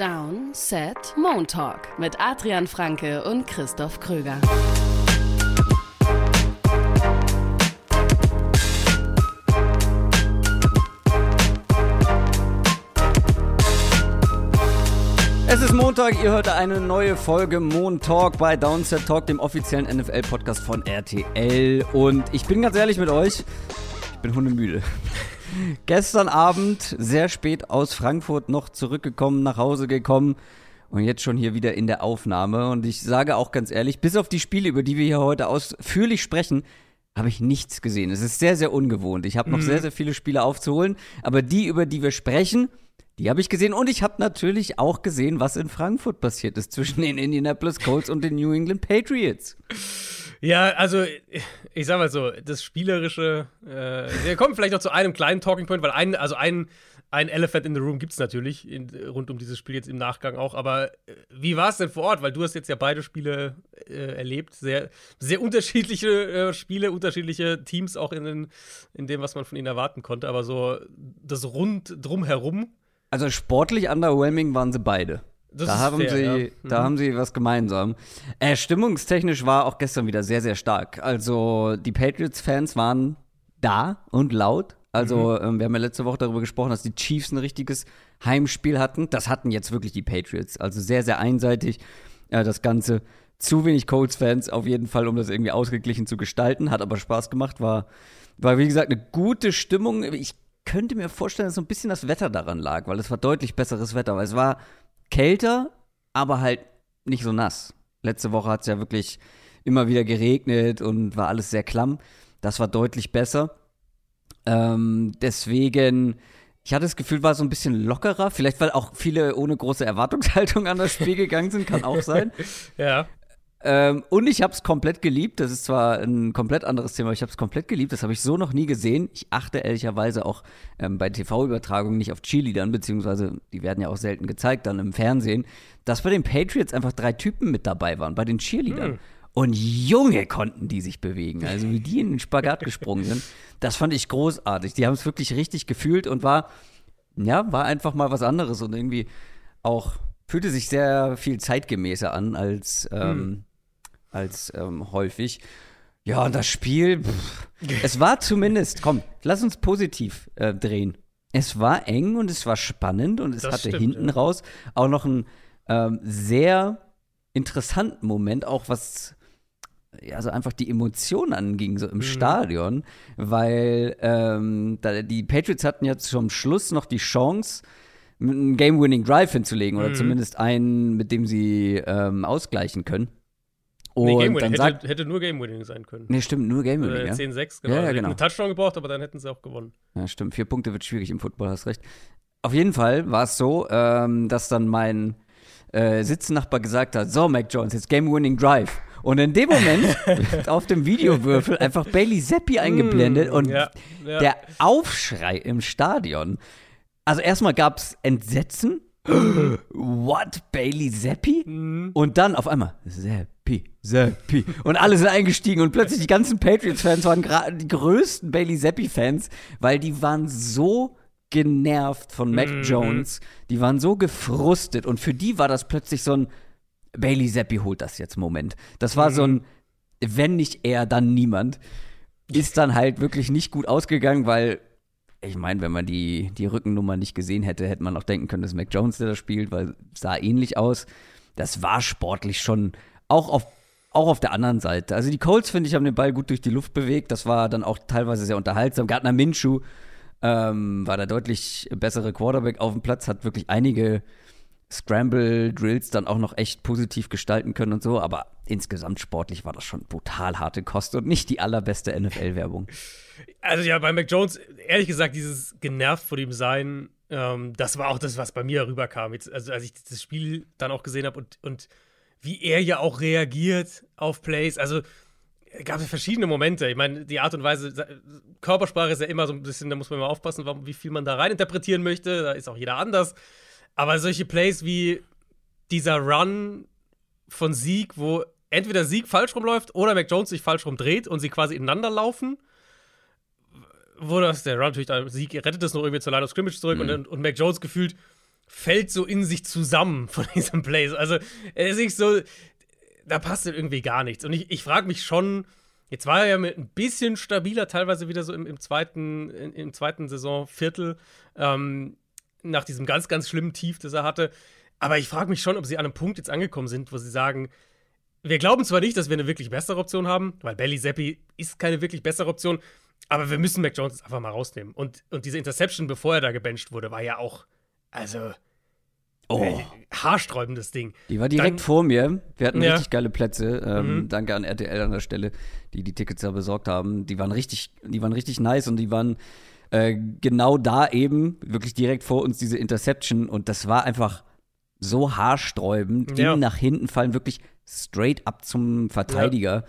Down, Set, Moon Talk mit Adrian Franke und Christoph Kröger. Es ist Montag, ihr hört eine neue Folge Moon Talk bei Downset Talk, dem offiziellen NFL-Podcast von RTL. Und ich bin ganz ehrlich mit euch, ich bin hundemüde. Gestern Abend sehr spät aus Frankfurt noch zurückgekommen, nach Hause gekommen und jetzt schon hier wieder in der Aufnahme. Und ich sage auch ganz ehrlich, bis auf die Spiele, über die wir hier heute ausführlich sprechen, habe ich nichts gesehen. Es ist sehr, sehr ungewohnt. Ich habe noch mhm. sehr, sehr viele Spiele aufzuholen, aber die, über die wir sprechen, die habe ich gesehen und ich habe natürlich auch gesehen, was in Frankfurt passiert ist zwischen den Indianapolis Colts und den New England Patriots. Ja, also ich sag mal so, das Spielerische, äh, wir kommen vielleicht noch zu einem kleinen Talking Point, weil ein, also ein, ein Elephant in the Room gibt es natürlich in, rund um dieses Spiel jetzt im Nachgang auch. Aber äh, wie war es denn vor Ort? Weil du hast jetzt ja beide Spiele äh, erlebt. Sehr, sehr unterschiedliche äh, Spiele, unterschiedliche Teams auch in, in dem, was man von ihnen erwarten konnte. Aber so das Rund drumherum. Also sportlich underwhelming waren sie beide. Das da haben fair, sie, ja. mhm. da haben sie was gemeinsam. Äh, stimmungstechnisch war auch gestern wieder sehr, sehr stark. Also die Patriots-Fans waren da und laut. Also mhm. ähm, wir haben ja letzte Woche darüber gesprochen, dass die Chiefs ein richtiges Heimspiel hatten. Das hatten jetzt wirklich die Patriots. Also sehr, sehr einseitig äh, das Ganze. Zu wenig Colts-Fans auf jeden Fall, um das irgendwie ausgeglichen zu gestalten. Hat aber Spaß gemacht. War, war wie gesagt, eine gute Stimmung. Ich könnte mir vorstellen, dass so ein bisschen das Wetter daran lag, weil es war deutlich besseres Wetter. Weil es war kälter, aber halt nicht so nass. Letzte Woche hat es ja wirklich immer wieder geregnet und war alles sehr klamm. Das war deutlich besser. Ähm, deswegen, ich hatte das Gefühl, war so ein bisschen lockerer. Vielleicht, weil auch viele ohne große Erwartungshaltung an das Spiel gegangen sind, kann auch sein. ja. Ähm, und ich habe es komplett geliebt. Das ist zwar ein komplett anderes Thema, aber ich habe es komplett geliebt. Das habe ich so noch nie gesehen. Ich achte ehrlicherweise auch ähm, bei TV-Übertragungen nicht auf Cheerleadern, beziehungsweise die werden ja auch selten gezeigt dann im Fernsehen, dass bei den Patriots einfach drei Typen mit dabei waren, bei den Cheerleadern. Hm. Und Junge konnten die sich bewegen. Also wie die in den Spagat gesprungen sind. Das fand ich großartig. Die haben es wirklich richtig gefühlt und war, ja, war einfach mal was anderes und irgendwie auch fühlte sich sehr viel zeitgemäßer an als ähm, hm als ähm, häufig. Ja, und das Spiel, pff, es war zumindest, komm, lass uns positiv äh, drehen. Es war eng und es war spannend und es das hatte stimmt, hinten ja. raus auch noch einen ähm, sehr interessanten Moment, auch was ja, also einfach die Emotionen anging, so im mhm. Stadion, weil ähm, da, die Patriots hatten ja zum Schluss noch die Chance, einen Game-Winning Drive hinzulegen oder mhm. zumindest einen, mit dem sie ähm, ausgleichen können. Und nee, Game Winning. Hätte, hätte, nur Game Winning sein können. Nee, stimmt, nur Game Winning. Äh, ja? 10-6, genau. Ja, ja, also genau. Einen Touchdown gebraucht, aber dann hätten sie auch gewonnen. Ja, stimmt. Vier Punkte wird schwierig im Football, hast recht. Auf jeden Fall war es so, ähm, dass dann mein äh, Sitznachbar gesagt hat: So, Mac Jones, jetzt Game Winning Drive. Und in dem Moment wird auf dem Videowürfel einfach Bailey eingeblendet mm, und ja, ja. der Aufschrei im Stadion. Also erstmal gab es Entsetzen. What? Bailey Zappi? Mm. Und dann auf einmal Zappi. Zappi. Und alle sind eingestiegen und plötzlich die ganzen Patriots-Fans waren die größten Bailey Zappi-Fans, weil die waren so genervt von Mac mhm. Jones. Die waren so gefrustet und für die war das plötzlich so ein Bailey Zappi holt das jetzt Moment. Das war mhm. so ein wenn nicht er, dann niemand. Ist dann halt wirklich nicht gut ausgegangen, weil ich meine, wenn man die, die Rückennummer nicht gesehen hätte, hätte man auch denken können, dass Mac Jones der das spielt, weil es sah ähnlich aus. Das war sportlich schon auch auf auch auf der anderen Seite. Also die Colts, finde ich, haben den Ball gut durch die Luft bewegt. Das war dann auch teilweise sehr unterhaltsam. Gardner Minshew ähm, war der deutlich bessere Quarterback auf dem Platz, hat wirklich einige Scramble-Drills dann auch noch echt positiv gestalten können und so. Aber insgesamt sportlich war das schon brutal harte Kost und nicht die allerbeste NFL-Werbung. Also ja, bei Mac Jones, ehrlich gesagt, dieses genervt vor dem Sein, ähm, das war auch das, was bei mir rüberkam. Jetzt, also als ich das Spiel dann auch gesehen habe und, und wie er ja auch reagiert auf Plays. Also gab es verschiedene Momente. Ich meine, die Art und Weise, Körpersprache ist ja immer so ein bisschen, da muss man mal aufpassen, wie viel man da rein interpretieren möchte. Da ist auch jeder anders. Aber solche Plays wie dieser Run von Sieg, wo entweder Sieg falsch rumläuft oder Mac Jones sich falsch rumdreht und sie quasi ineinander laufen. Wo das der Run natürlich, Sieg rettet es noch irgendwie zur Line of Scrimmage zurück mhm. und, und Mac Jones gefühlt fällt so in sich zusammen von diesem Play. Also, er ist nicht so, da passt irgendwie gar nichts. Und ich, ich frage mich schon, jetzt war er ja mit ein bisschen stabiler, teilweise wieder so im, im zweiten, im, im zweiten Saisonviertel, ähm, nach diesem ganz, ganz schlimmen Tief, das er hatte. Aber ich frage mich schon, ob sie an einem Punkt jetzt angekommen sind, wo sie sagen, wir glauben zwar nicht, dass wir eine wirklich bessere Option haben, weil Belly Zappi ist keine wirklich bessere Option, aber wir müssen Mac Jones einfach mal rausnehmen. Und, und diese Interception, bevor er da gebencht wurde, war ja auch, also, Oh. äh, haarsträubendes Ding. Die war direkt Dann- vor mir. Wir hatten Ja. richtig geile Plätze. Ähm, Mhm. Danke an RTL an der Stelle, die die Tickets da besorgt haben. Die waren richtig, die waren richtig nice und die waren äh, genau da eben, wirklich direkt vor uns diese Interception und das war einfach so haarsträubend. Ja. Ging nach hinten fallen, wirklich straight up zum Verteidiger.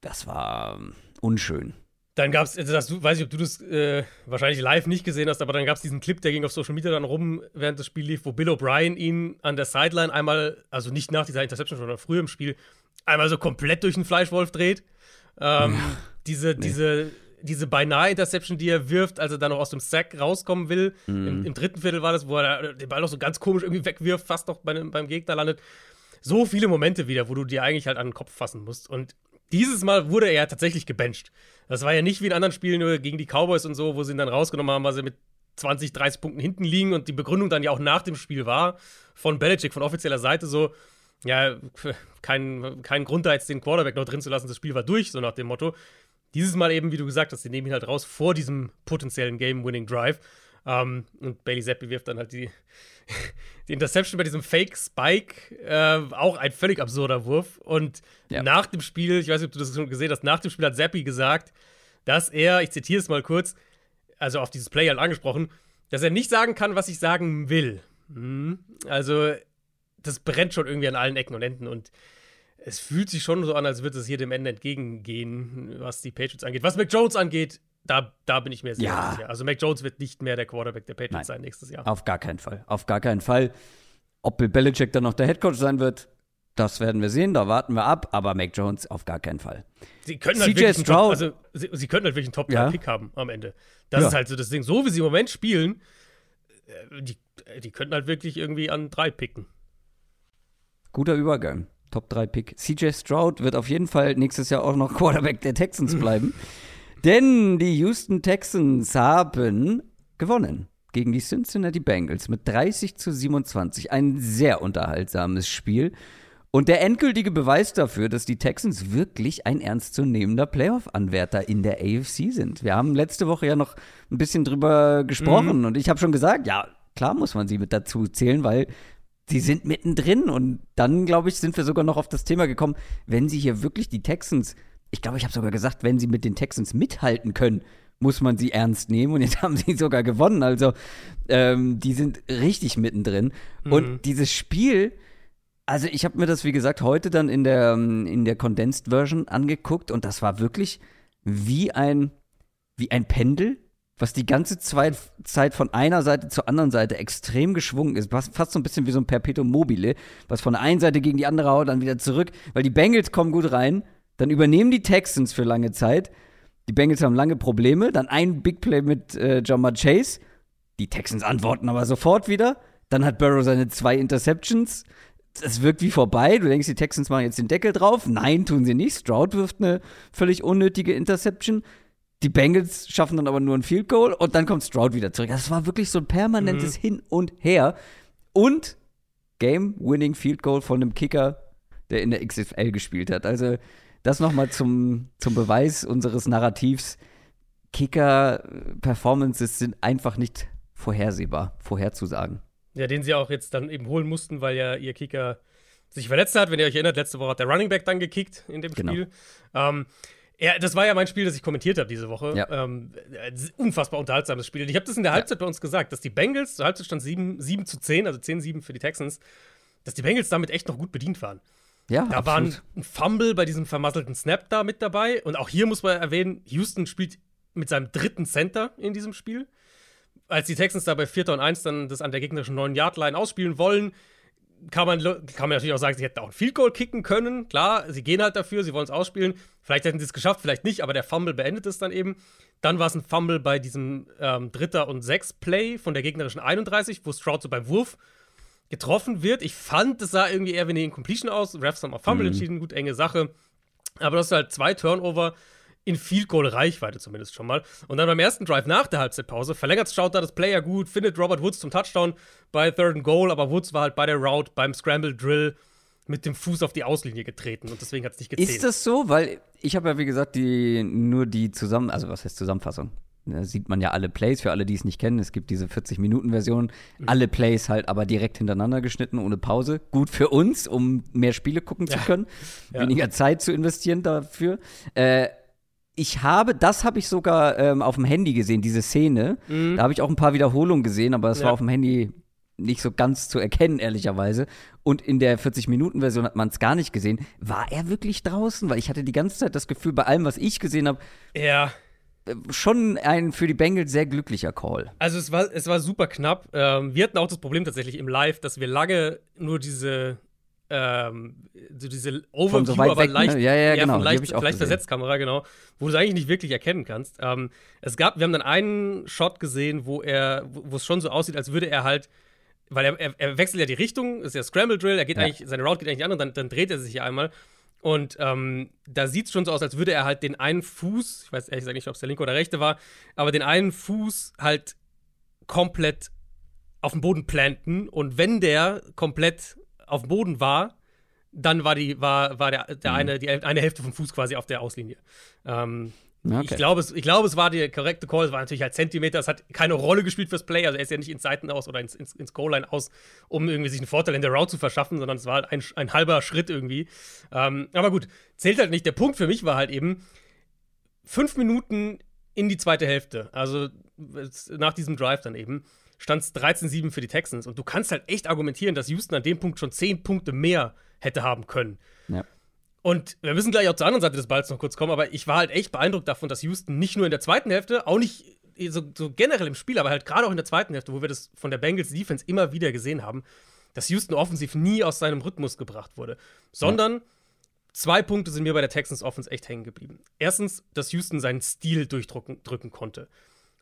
Das war ähm, unschön. Dann gab es, also das, weiß ich, ob du das äh, wahrscheinlich live nicht gesehen hast, aber dann gab es diesen Clip, der ging auf Social Media dann rum, während das Spiel lief, wo Bill O'Brien ihn an der Sideline einmal, also nicht nach dieser Interception, sondern früher im Spiel, einmal so komplett durch den Fleischwolf dreht. Ähm, diese, diese, diese beinahe Interception, die er wirft, als er dann noch aus dem Sack rauskommen will. Im, Im dritten Viertel war das, wo er den Ball noch so ganz komisch irgendwie wegwirft, fast noch bei, beim Gegner landet. So viele Momente wieder, wo du dir eigentlich halt an den Kopf fassen musst. Und dieses Mal wurde er tatsächlich gebencht. Das war ja nicht wie in anderen Spielen nur gegen die Cowboys und so, wo sie ihn dann rausgenommen haben, weil sie mit 20, 30 Punkten hinten liegen und die Begründung dann ja auch nach dem Spiel war von Belichick, von offizieller Seite so, ja, kein, kein Grund da jetzt den Quarterback noch drin zu lassen, das Spiel war durch, so nach dem Motto. Dieses Mal eben, wie du gesagt hast, sie nehmen ihn halt raus vor diesem potenziellen Game-Winning-Drive. Ähm, und Bailey Zappi wirft dann halt die, die Interception bei diesem Fake-Spike. Äh, auch ein völlig absurder Wurf. Und Ja. nach dem Spiel, ich weiß nicht, ob du das schon gesehen hast, nach dem Spiel hat Zappi gesagt, dass er, ich zitiere es mal kurz, also auf dieses Play halt angesprochen, dass er nicht sagen kann, was ich sagen will. Mhm. Also, das brennt schon irgendwie an allen Ecken und Enden und es fühlt sich schon so an, als würde es hier dem Ende entgegengehen, was die Patriots angeht. Was Mac Jones angeht, da, da bin ich mir sehr Ja. sicher. Also Mac Jones wird nicht mehr der Quarterback der Patriots Nein. sein nächstes Jahr. Auf gar keinen Fall. Auf gar keinen Fall. Ob Bill Belichick dann noch der Headcoach sein wird, das werden wir sehen. Da warten wir ab. Aber Mac Jones auf gar keinen Fall. Sie können halt wirklich einen Top, Stroud. also sie, sie können halt wirklich einen top Ja. pick haben am Ende. Das Ja. ist halt so das Ding. So wie sie im Moment spielen, äh, die, die könnten halt wirklich irgendwie an drei picken. Guter Übergang. Top 3 Pick. CJ Stroud wird auf jeden Fall nächstes Jahr auch noch Quarterback der Texans bleiben. Denn die Houston Texans haben gewonnen gegen die Cincinnati Bengals mit 30 zu 27. Ein sehr unterhaltsames Spiel. Und der endgültige Beweis dafür, dass die Texans wirklich ein ernstzunehmender Playoff-Anwärter in der AFC sind. Wir haben letzte Woche ja noch ein bisschen drüber gesprochen und ich habe schon gesagt, ja, klar muss man sie mit dazu zählen, weil sie sind mittendrin und dann, glaube ich, sind wir sogar noch auf das Thema gekommen, wenn sie hier wirklich die Texans, ich glaube, ich habe sogar gesagt, wenn sie mit den Texans mithalten können, muss man sie ernst nehmen und jetzt haben sie sogar gewonnen. Also ähm, die sind richtig mittendrin. Und dieses Spiel, also ich habe mir das, wie gesagt, heute dann in der, ähm, in der Condensed Version angeguckt und das war wirklich wie ein, wie ein Pendel, was die ganze Zeit von einer Seite zur anderen Seite extrem geschwungen ist. Fast fast so ein bisschen wie so ein Perpetuum mobile, was von der einen Seite gegen die andere haut, dann wieder zurück, weil die Bengals kommen gut rein, dann übernehmen die Texans für lange Zeit. Die Bengals haben lange Probleme, dann ein Big Play mit äh, Jamar Chase. Die Texans antworten aber sofort wieder. Dann hat Burrow seine zwei Interceptions. Es wirkt wie vorbei. Du denkst, die Texans machen jetzt den Deckel drauf. Nein, tun sie nicht. Stroud wirft eine völlig unnötige Interception. Die Bengals schaffen dann aber nur ein Field Goal und dann kommt Stroud wieder zurück. Das war wirklich so ein permanentes Hin und Her. Und Game-Winning Field Goal von einem Kicker, der in der XFL gespielt hat. Also das nochmal zum, zum Beweis unseres Narrativs. Kicker-Performances sind einfach nicht vorhersehbar, vorherzusagen. Ja, den sie auch jetzt dann eben holen mussten, weil ja ihr Kicker sich verletzt hat. Wenn ihr euch erinnert, letzte Woche hat der Running Back dann gekickt in dem Genau. Spiel. Ähm, ja, das war ja mein Spiel, das ich kommentiert habe diese Woche. Ja. Ähm, äh, unfassbar unterhaltsames Spiel. Und ich habe das in der Halbzeit bei uns gesagt, dass die Bengals, zur Halbzeit stand 7, 7 zu 10, also 10-7 für die Texans, dass die Bengals damit echt noch gut bedient waren. Ja, Da war absolut. ein Fumble bei diesem vermasselten Snap da mit dabei. Und auch hier muss man erwähnen, Houston spielt mit seinem dritten Center in diesem Spiel. Als die Texans da bei 4. und 1 dann das an der gegnerischen 9-Yard-Line ausspielen wollen, kann man, kann man natürlich auch sagen, sie hätten auch ein Field Goal kicken können. Klar, sie gehen halt dafür, sie wollen es ausspielen. Vielleicht hätten sie es geschafft, vielleicht nicht, aber der Fumble beendet es dann eben. Dann war es ein Fumble bei diesem ähm, Dritter und Sechs Play von der gegnerischen 31, wo Stroud so beim Wurf getroffen wird. Ich fand, es sah irgendwie eher wie eine Incompletion aus. Refs haben auf Fumble mhm. entschieden, gut, enge Sache. Aber das ist halt zwei Turnover in Field Goal Reichweite zumindest schon mal. Und dann beim ersten Drive nach der Halbzeitpause verlängert Stroud da das Player gut, findet Robert Woods zum Touchdown bei Third and Goal, aber Woods war halt bei der Route beim Scramble Drill mit dem Fuß auf die Auslinie getreten und deswegen hat es nicht gezählt. Ist das so? Weil ich habe ja, wie gesagt, die, nur die Zusammen-, also was heißt Zusammenfassung? Da sieht man ja alle Plays, für alle, die es nicht kennen. Es gibt diese 40-Minuten-Version. Mhm. Alle Plays halt aber direkt hintereinander geschnitten, ohne Pause. Gut für uns, um mehr Spiele gucken zu können. Ja. Weniger Zeit zu investieren dafür. Äh, ich habe, das habe ich sogar ähm, auf dem Handy gesehen, diese Szene. Mhm. Da habe ich auch ein paar Wiederholungen gesehen, aber es ja. war auf dem Handy nicht so ganz zu erkennen, ehrlicherweise. Und in der 40-Minuten-Version hat man es gar nicht gesehen. War er wirklich draußen? Weil ich hatte die ganze Zeit das Gefühl, bei allem, was ich gesehen habe, ja. Schon ein für die Bengals sehr glücklicher Call. Also es war, es war super knapp. Ähm, wir hatten auch das Problem tatsächlich im Live, dass wir lange nur diese ähm, so diese Overview, so aber weg, ne? leicht, ne? ja, ja, ja, genau. leicht, leicht Versetzkamera, genau, wo du es eigentlich nicht wirklich erkennen kannst. Ähm, es gab, wir haben dann einen Shot gesehen, wo er, wo es schon so aussieht, als würde er halt, weil er, er, er wechselt ja die Richtung, ist ja Scramble Drill, er geht ja. eigentlich, seine Route geht eigentlich an und dann, dann dreht er sich ja einmal. Und ähm, da sieht es schon so aus, als würde er halt den einen Fuß, ich weiß ehrlich gesagt nicht, ob es der linke oder rechte war, aber den einen Fuß halt komplett auf den Boden planten. Und wenn der komplett auf dem Boden war, dann war die, war, war der, der mhm. eine, die eine Hälfte vom Fuß quasi auf der Auslinie. Ähm, okay. Ich glaube, es, glaub, es war der korrekte Call. Es war natürlich halt Zentimeter. Es hat keine Rolle gespielt fürs Play. Also er ist ja nicht ins Seiten aus oder ins, ins, ins Goal-Line aus, um irgendwie sich einen Vorteil in der Route zu verschaffen, sondern es war halt ein, ein halber Schritt irgendwie. Ähm, aber gut, zählt halt nicht. Der Punkt für mich war halt eben fünf Minuten in die zweite Hälfte. Also nach diesem Drive dann eben stand es 13-7 für die Texans. Und du kannst halt echt argumentieren, dass Houston an dem Punkt schon 10 Punkte mehr hätte haben können. Ja. Und wir müssen gleich auch zur anderen Seite des Balls noch kurz kommen, aber ich war halt echt beeindruckt davon, dass Houston nicht nur in der zweiten Hälfte, auch nicht so, so generell im Spiel, aber halt gerade auch in der zweiten Hälfte, wo wir das von der Bengals Defense immer wieder gesehen haben, dass Houston offensiv nie aus seinem Rhythmus gebracht wurde, sondern ja. zwei Punkte sind mir bei der Texans Offense echt hängen geblieben. Erstens, dass Houston seinen Stil durchdrücken drücken konnte.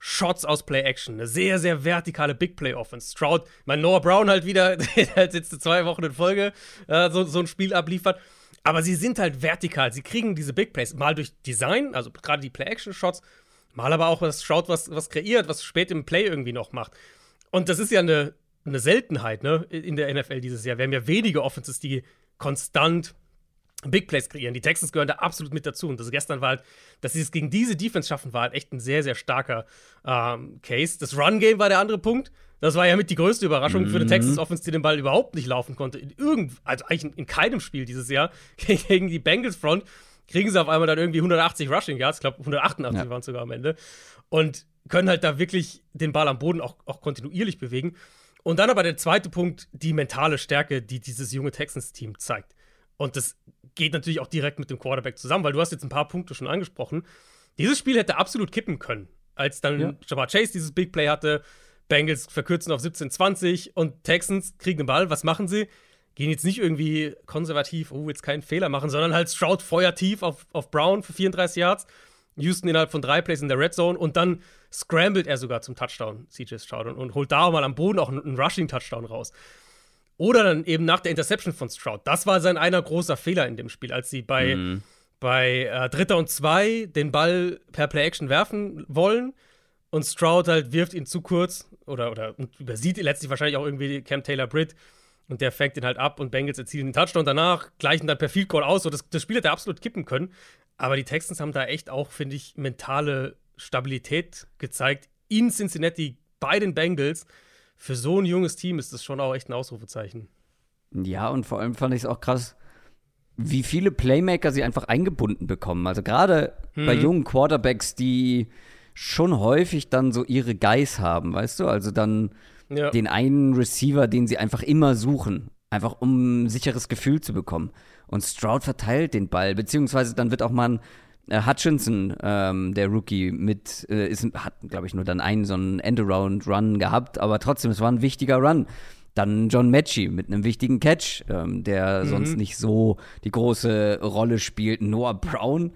Shots aus Play Action, eine sehr, sehr vertikale Big Play Offense. Stroud, mein Noah Brown halt wieder, der halt jetzt zwei Wochen in Folge äh, so, so ein Spiel abliefert. Aber sie sind halt vertikal. Sie kriegen diese Big Plays mal durch Design, also gerade die Play Action Shots, mal aber auch, was Stroud was, was kreiert, was spät im Play irgendwie noch macht. Und das ist ja eine, eine Seltenheit ne, in der NFL dieses Jahr. Wir haben ja wenige Offenses, die konstant Big Plays kreieren. Die Texans gehören da absolut mit dazu. Und das gestern war halt, dass sie es gegen diese Defense schaffen, war halt echt ein sehr, sehr starker ähm, Case. Das Run-Game war der andere Punkt. Das war ja mit die größte Überraschung mhm. für die Texans Offense, die den Ball überhaupt nicht laufen konnte. In irgend, also eigentlich in, in keinem Spiel dieses Jahr gegen die Bengals Front kriegen sie auf einmal dann irgendwie 180 Rushing Yards, ich glaube 188 ja. waren es sogar am Ende. Und können halt da wirklich den Ball am Boden auch, auch kontinuierlich bewegen. Und dann aber der zweite Punkt, die mentale Stärke, die dieses junge Texans-Team zeigt. Und das geht natürlich auch direkt mit dem Quarterback zusammen, weil du hast jetzt ein paar Punkte schon angesprochen. Dieses Spiel hätte absolut kippen können, als dann ja. Jamar Chase dieses Big Play hatte. Bengals verkürzen auf 17-20 und Texans kriegen den Ball. Was machen sie? Gehen jetzt nicht irgendwie konservativ, oh, jetzt keinen Fehler machen, sondern halt Stroud feuertief auf, auf Brown für 34 Yards. Houston innerhalb von drei Plays in der Red Zone und dann scrambled er sogar zum Touchdown, CJ Stroud, und, und holt da auch mal am Boden auch einen, einen Rushing-Touchdown raus. Oder dann eben nach der Interception von Stroud. Das war sein einer großer Fehler in dem Spiel, als sie bei, mhm. bei äh, Dritter und Zwei den Ball per Play-Action werfen wollen und Stroud halt wirft ihn zu kurz oder, oder übersieht letztlich wahrscheinlich auch irgendwie Cam Taylor Britt und der fängt ihn halt ab und Bengals erzielen den Touchdown. Danach gleichen dann per Field Goal aus. So, das, das Spiel hätte absolut kippen können. Aber die Texans haben da echt auch, finde ich, mentale Stabilität gezeigt in Cincinnati bei den Bengals für so ein junges Team ist das schon auch echt ein Ausrufezeichen. Ja, und vor allem fand ich es auch krass, wie viele Playmaker sie einfach eingebunden bekommen. Also gerade mhm. bei jungen Quarterbacks, die schon häufig dann so ihre Guys haben, weißt du? Also dann ja. den einen Receiver, den sie einfach immer suchen, einfach um ein sicheres Gefühl zu bekommen. Und Stroud verteilt den Ball, beziehungsweise dann wird auch mal ein äh, Hutchinson, ähm, der Rookie, mit, äh, ist, hat, glaube ich, nur dann einen so einen Endaround-Run gehabt, aber trotzdem, es war ein wichtiger Run. Dann John Matchy mit einem wichtigen Catch, ähm, der mhm. sonst nicht so die große Rolle spielt. Noah Brown,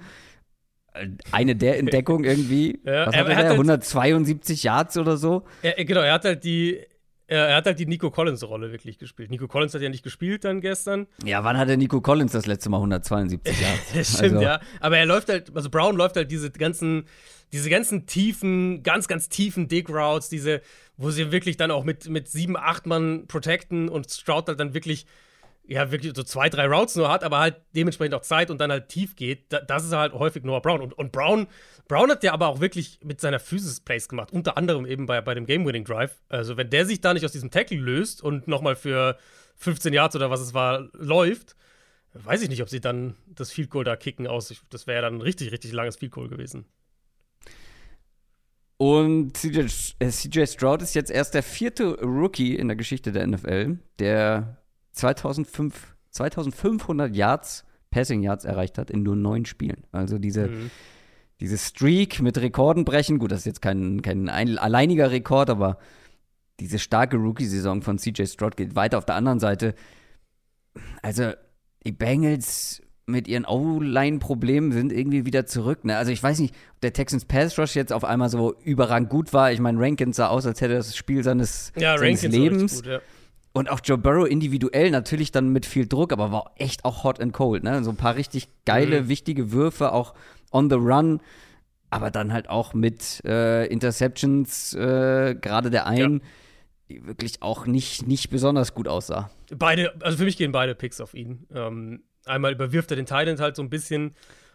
eine der Entdeckungen irgendwie. Ja, Was hat er, er hat der? 172 halt, Yards oder so? Er, genau, er hat halt die er hat halt die Nico Collins-Rolle wirklich gespielt. Nico Collins hat ja nicht gespielt dann gestern. Ja, wann hat der Nico Collins das letzte Mal 172 Jahre? das stimmt, also. ja. Aber er läuft halt, also Brown läuft halt diese ganzen, diese ganzen tiefen, ganz, ganz tiefen Dig-Routes, diese, wo sie wirklich dann auch mit, mit sieben, acht Mann protecten und Stroud halt dann wirklich ja, wirklich so zwei, drei Routes nur hat, aber halt dementsprechend auch Zeit und dann halt tief geht, das ist halt häufig Noah Brown. Und, und Brown, Brown hat ja aber auch wirklich mit seiner Physis Plays gemacht, unter anderem eben bei, bei dem Game-Winning Drive. Also, wenn der sich da nicht aus diesem Tackle löst und nochmal für 15 Yards oder was es war, läuft, weiß ich nicht, ob sie dann das Field Goal da kicken aus. Das wäre ja dann ein richtig, richtig langes Field Goal gewesen. Und CJ, äh, CJ Stroud ist jetzt erst der vierte Rookie in der Geschichte der NFL, der 2005, 2500 Yards, Passing Yards erreicht hat in nur neun Spielen. Also diese, mhm. diese Streak mit Rekorden brechen. Gut, das ist jetzt kein, kein ein, alleiniger Rekord, aber diese starke Rookie-Saison von CJ Stroud geht weiter auf der anderen Seite. Also, die Bengals mit ihren O-Line-Problemen sind irgendwie wieder zurück. Ne? Also ich weiß nicht, ob der Texans Pass Rush jetzt auf einmal so überragend gut war. Ich meine, Rankins sah aus, als hätte er das Spiel seines, ja, seines Lebens. Gut, ja. Und auch Joe Burrow individuell natürlich dann mit viel Druck, aber war echt auch hot and cold. Ne? So ein paar richtig geile, mhm. wichtige Würfe, auch on the run, aber dann halt auch mit äh, Interceptions, äh, gerade der einen, ja. die wirklich auch nicht, nicht besonders gut aussah. Beide, also für mich gehen beide Picks auf ihn. Ähm, einmal überwirft er den Thailand halt so ein bisschen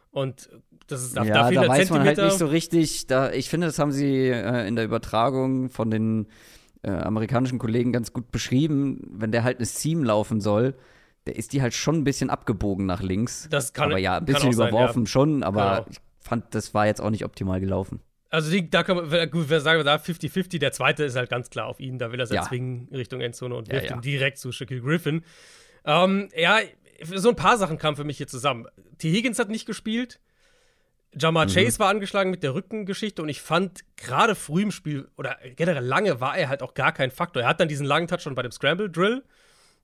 und das ist da, ja, da, da weiß man halt nicht so richtig. Da, ich finde, das haben sie äh, in der Übertragung von den äh, amerikanischen Kollegen ganz gut beschrieben, wenn der halt eine Seam laufen soll, der ist die halt schon ein bisschen abgebogen nach links. Das kann Aber ja, ein bisschen überworfen sein, ja. schon, aber genau. ich fand, das war jetzt auch nicht optimal gelaufen. Also die, da kann man, gut, wer sagen wir da 50-50, der zweite ist halt ganz klar auf ihn, da will er es ja. zwingen Richtung Endzone und wirft ja, ihn direkt zu Shaquille Griffin. Ähm, ja, so ein paar Sachen kamen für mich hier zusammen. T. Higgins hat nicht gespielt. Jamar mhm. Chase war angeschlagen mit der Rückengeschichte und ich fand gerade früh im Spiel oder generell lange war er halt auch gar kein Faktor. Er hat dann diesen langen Touch schon bei dem Scramble Drill.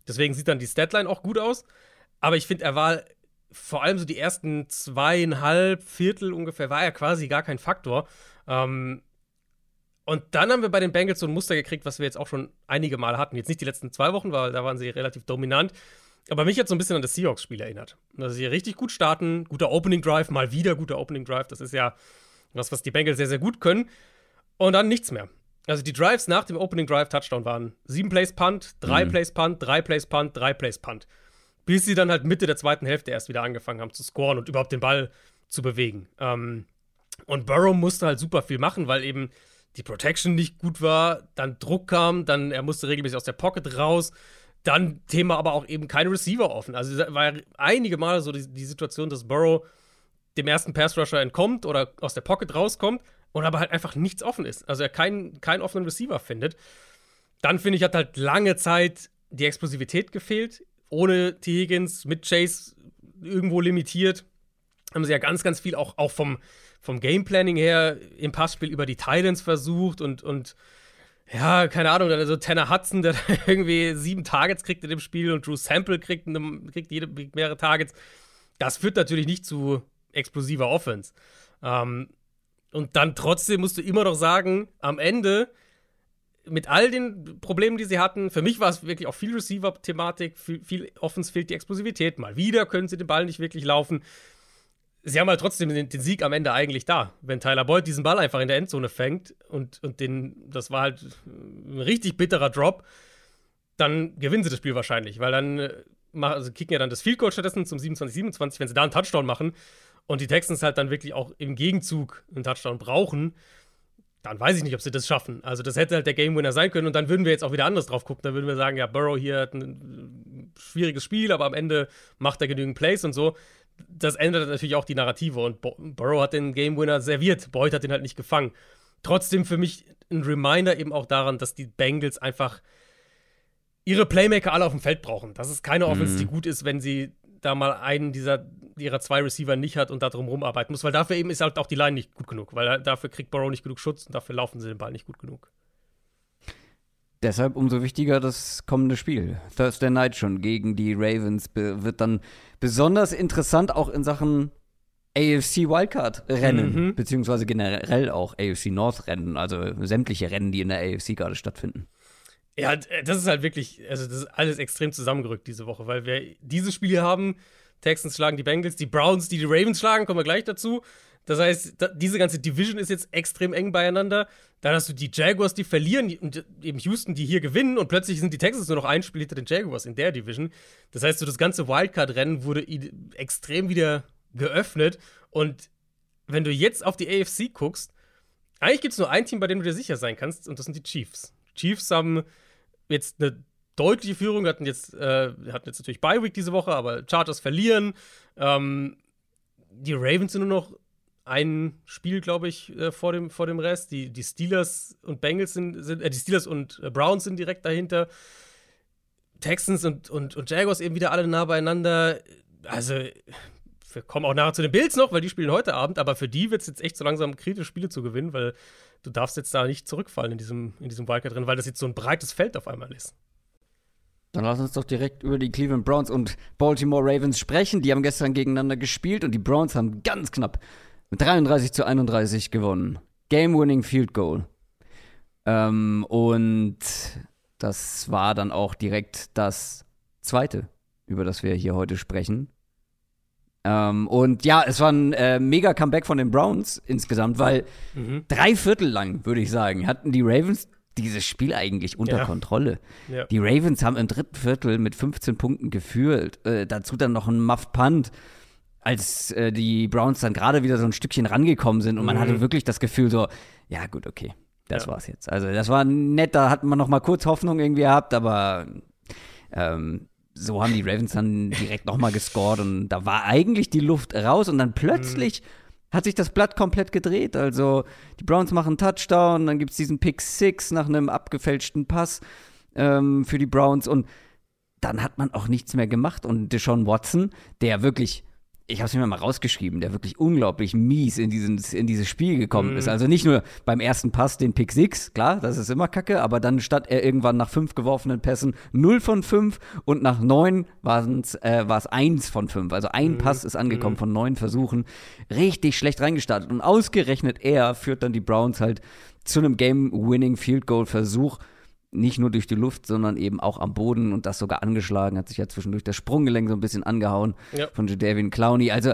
Deswegen sieht dann die Statline auch gut aus. Aber ich finde, er war vor allem so die ersten zweieinhalb Viertel ungefähr, war er quasi gar kein Faktor. Ähm, und dann haben wir bei den Bengals so ein Muster gekriegt, was wir jetzt auch schon einige Mal hatten. Jetzt nicht die letzten zwei Wochen, weil da waren sie relativ dominant. Aber mich hat so ein bisschen an das Seahawks-Spiel erinnert. Dass sie richtig gut starten, guter Opening Drive, mal wieder guter Opening Drive. Das ist ja was, was die Bengals sehr, sehr gut können. Und dann nichts mehr. Also die Drives nach dem Opening Drive Touchdown waren sieben Plays Punt, drei mhm. Plays Punt, drei Plays Punt, drei Plays Punt. Bis sie dann halt Mitte der zweiten Hälfte erst wieder angefangen haben zu scoren und überhaupt den Ball zu bewegen. Ähm, und Burrow musste halt super viel machen, weil eben die Protection nicht gut war, dann Druck kam, dann er musste regelmäßig aus der Pocket raus. Dann Thema aber auch eben keine Receiver offen. Also war ja einige Male so die, die Situation, dass Burrow dem ersten Pass-Rusher entkommt oder aus der Pocket rauskommt und aber halt einfach nichts offen ist. Also er keinen, keinen offenen Receiver findet. Dann finde ich, hat halt lange Zeit die Explosivität gefehlt. Ohne T. Higgins, mit Chase irgendwo limitiert. Haben sie ja ganz, ganz viel auch, auch vom, vom Gameplanning her im Passspiel über die Titans versucht und, und ja, keine Ahnung, dann so Tanner Hudson, der irgendwie sieben Targets kriegt in dem Spiel und Drew Sample kriegt, kriegt jede, mehrere Targets. Das führt natürlich nicht zu explosiver Offense. Ähm, und dann trotzdem musst du immer noch sagen, am Ende, mit all den Problemen, die sie hatten, für mich war es wirklich auch viel Receiver-Thematik, viel, viel Offense fehlt die Explosivität. Mal wieder können sie den Ball nicht wirklich laufen sie haben halt trotzdem den, den, Sieg am Ende eigentlich da. Wenn Tyler Boyd diesen Ball einfach in der Endzone fängt und, und den, das war halt ein richtig bitterer Drop, dann gewinnen sie das Spiel wahrscheinlich, weil dann äh, also kicken ja dann das Field Goal stattdessen zum 27-27, wenn sie da einen Touchdown machen und die Texans halt dann wirklich auch im Gegenzug einen Touchdown brauchen, dann weiß ich nicht, ob sie das schaffen. Also das hätte halt der Game Winner sein können und dann würden wir jetzt auch wieder anders drauf gucken. Dann würden wir sagen, ja, Burrow hier hat ein schwieriges Spiel, aber am Ende macht er genügend Plays und so das ändert natürlich auch die Narrative und Burrow hat den Game Winner serviert, Boyd hat den halt nicht gefangen. Trotzdem für mich ein Reminder eben auch daran, dass die Bengals einfach ihre Playmaker alle auf dem Feld brauchen. Das ist keine Offense, mhm. die gut ist, wenn sie da mal einen dieser ihrer zwei Receiver nicht hat und da drum rumarbeiten muss, weil dafür eben ist halt auch die Line nicht gut genug, weil dafür kriegt Burrow nicht genug Schutz und dafür laufen sie den Ball nicht gut genug. Deshalb umso wichtiger das kommende Spiel. Thursday Night schon gegen die Ravens wird dann besonders interessant, auch in Sachen AFC Wildcard Rennen, mhm. beziehungsweise generell auch AFC North Rennen, also sämtliche Rennen, die in der AFC gerade stattfinden. Ja, das ist halt wirklich, also das ist alles extrem zusammengerückt diese Woche, weil wir diese Spiele haben, Texans schlagen die Bengals, die Browns, die die Ravens schlagen, kommen wir gleich dazu. Das heißt, da, diese ganze Division ist jetzt extrem eng beieinander. Dann hast du die Jaguars, die verlieren, und eben Houston, die hier gewinnen, und plötzlich sind die Texans nur noch ein Spiel hinter den Jaguars in der Division. Das heißt, so das ganze Wildcard-Rennen wurde extrem wieder geöffnet. Und wenn du jetzt auf die AFC guckst, eigentlich gibt es nur ein Team, bei dem du dir sicher sein kannst, und das sind die Chiefs. Chiefs haben jetzt eine deutliche Führung, hatten jetzt, äh, hatten jetzt natürlich Bye-Week diese Woche, aber Chargers verlieren. Ähm, die Ravens sind nur noch ein Spiel, glaube ich, äh, vor, dem, vor dem Rest. Die, die Steelers und Bengals sind, sind äh, die Steelers und äh, Browns sind direkt dahinter. Texans und, und, und Jaguars eben wieder alle nah beieinander. Also, wir kommen auch nachher zu den Bills noch, weil die spielen heute Abend, aber für die wird es jetzt echt so langsam kritisch, Spiele zu gewinnen, weil du darfst jetzt da nicht zurückfallen in diesem, in diesem Wildcard drin, weil das jetzt so ein breites Feld auf einmal ist. Dann lass uns doch direkt über die Cleveland Browns und Baltimore Ravens sprechen. Die haben gestern gegeneinander gespielt und die Browns haben ganz knapp mit 33 zu 31 gewonnen. Game-winning Field Goal. Ähm, und das war dann auch direkt das zweite, über das wir hier heute sprechen. Ähm, und ja, es war ein äh, mega Comeback von den Browns insgesamt, weil mhm. drei Viertel lang, würde ich sagen, hatten die Ravens dieses Spiel eigentlich unter ja. Kontrolle. Ja. Die Ravens haben im dritten Viertel mit 15 Punkten geführt. Äh, dazu dann noch ein Muff Punt, als äh, die Browns dann gerade wieder so ein Stückchen rangekommen sind und man hatte mhm. wirklich das Gefühl so, ja gut, okay, das ja. war's jetzt. Also das war nett, da hat man noch mal kurz Hoffnung irgendwie gehabt, aber ähm, so haben die Ravens dann direkt nochmal gescored und da war eigentlich die Luft raus und dann plötzlich mhm. hat sich das Blatt komplett gedreht. Also die Browns machen Touchdown, dann gibt es diesen Pick Six nach einem abgefälschten Pass ähm, für die Browns und dann hat man auch nichts mehr gemacht und Deshaun Watson, der wirklich ich habe es mir mal rausgeschrieben, der wirklich unglaublich mies in, diesen, in dieses Spiel gekommen mhm. ist. Also nicht nur beim ersten Pass den Pick 6, klar, das ist immer kacke, aber dann statt er irgendwann nach fünf geworfenen Pässen 0 von 5 und nach neun war es äh, 1 von 5. Also ein mhm. Pass ist angekommen mhm. von neun Versuchen. Richtig schlecht reingestartet. Und ausgerechnet er führt dann die Browns halt zu einem Game-Winning Field Goal-Versuch nicht nur durch die Luft, sondern eben auch am Boden und das sogar angeschlagen, hat sich ja zwischendurch das Sprunggelenk so ein bisschen angehauen ja. von Jadavian Clowney. Also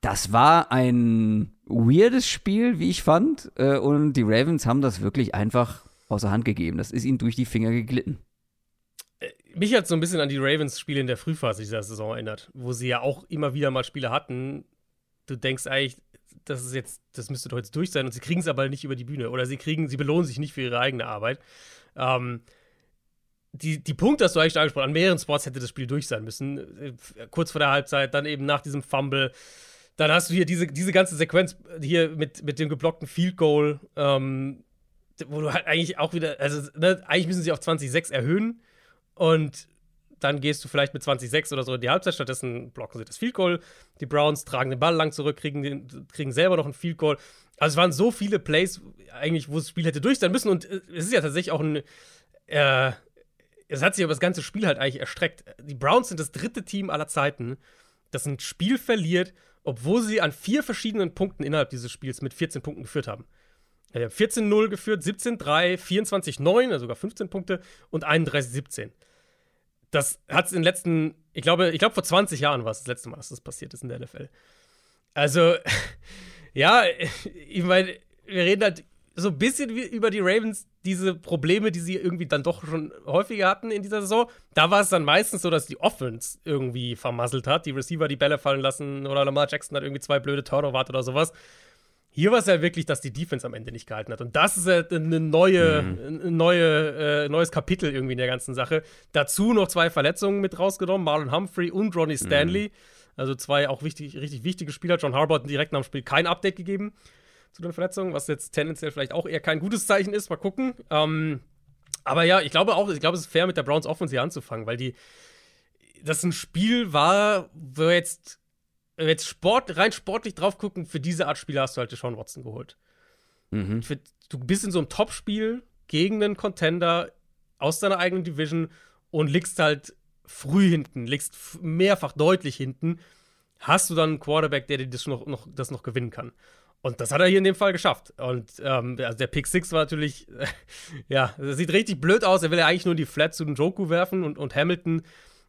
das war ein weirdes Spiel, wie ich fand, äh, und die Ravens haben das wirklich einfach außer Hand gegeben. Das ist ihnen durch die Finger geglitten. Äh, mich hat so ein bisschen an die Ravens-Spiele in der Frühphase dieser Saison erinnert, wo sie ja auch immer wieder mal Spiele hatten. Du denkst eigentlich, das ist jetzt, das müsste doch jetzt durch sein und sie kriegen es aber nicht über die Bühne oder sie kriegen, sie belohnen sich nicht für ihre eigene Arbeit. Ähm, die, die Punkte hast du eigentlich angesprochen. An mehreren Spots hätte das Spiel durch sein müssen. Kurz vor der Halbzeit, dann eben nach diesem Fumble. Dann hast du hier diese, diese ganze Sequenz hier mit, mit dem geblockten Field Goal, ähm, wo du halt eigentlich auch wieder, also ne, eigentlich müssen sie auf 20-6 erhöhen und dann gehst du vielleicht mit 20-6 oder so in die Halbzeit. Stattdessen blocken sie das Field Goal. Die Browns tragen den Ball lang zurück, kriegen, den, kriegen selber noch ein Field Goal. Also es waren so viele Plays, eigentlich, wo das Spiel hätte durch sein müssen. Und äh, es ist ja tatsächlich auch ein. Äh, es hat sich aber das ganze Spiel halt eigentlich erstreckt. Die Browns sind das dritte Team aller Zeiten, das ein Spiel verliert, obwohl sie an vier verschiedenen Punkten innerhalb dieses Spiels mit 14 Punkten geführt haben. Ja, 14-0 geführt, 17-3, 24-9, also sogar 15 Punkte und 31-17. Das hat es in den letzten, ich glaube, ich glaube vor 20 Jahren war es das letzte Mal, dass das passiert ist in der NFL. Also, ja, ich meine, wir reden halt so ein bisschen über die Ravens, diese Probleme, die sie irgendwie dann doch schon häufiger hatten in dieser Saison. Da war es dann meistens so, dass die Offense irgendwie vermasselt hat, die Receiver die Bälle fallen lassen oder Lamar Jackson hat irgendwie zwei blöde Turnover oder sowas. Hier war es ja wirklich, dass die Defense am Ende nicht gehalten hat. Und das ist ja eine neue, mhm. ein neue, äh, neues Kapitel irgendwie in der ganzen Sache. Dazu noch zwei Verletzungen mit rausgenommen: Marlon Humphrey und Ronnie Stanley. Mhm. Also zwei auch wichtig, richtig wichtige Spieler. John Harbaugh hat direkt nach dem Spiel kein Update gegeben zu den Verletzungen, was jetzt tendenziell vielleicht auch eher kein gutes Zeichen ist. Mal gucken. Ähm, aber ja, ich glaube auch, ich glaube, es ist fair, mit der Browns Offense hier anzufangen, weil die, das ein Spiel war, wo jetzt, wenn wir jetzt Sport, rein sportlich drauf gucken, für diese Art Spieler hast du halt Sean Watson geholt. Mhm. Für, du bist in so einem Topspiel gegen einen Contender aus deiner eigenen Division und liegst halt früh hinten, liegst mehrfach deutlich hinten, hast du dann einen Quarterback, der dir das noch, noch, das noch gewinnen kann. Und das hat er hier in dem Fall geschafft. Und ähm, also der Pick 6 war natürlich, äh, ja, das sieht richtig blöd aus. Er will ja eigentlich nur die Flat zu Joku werfen und, und Hamilton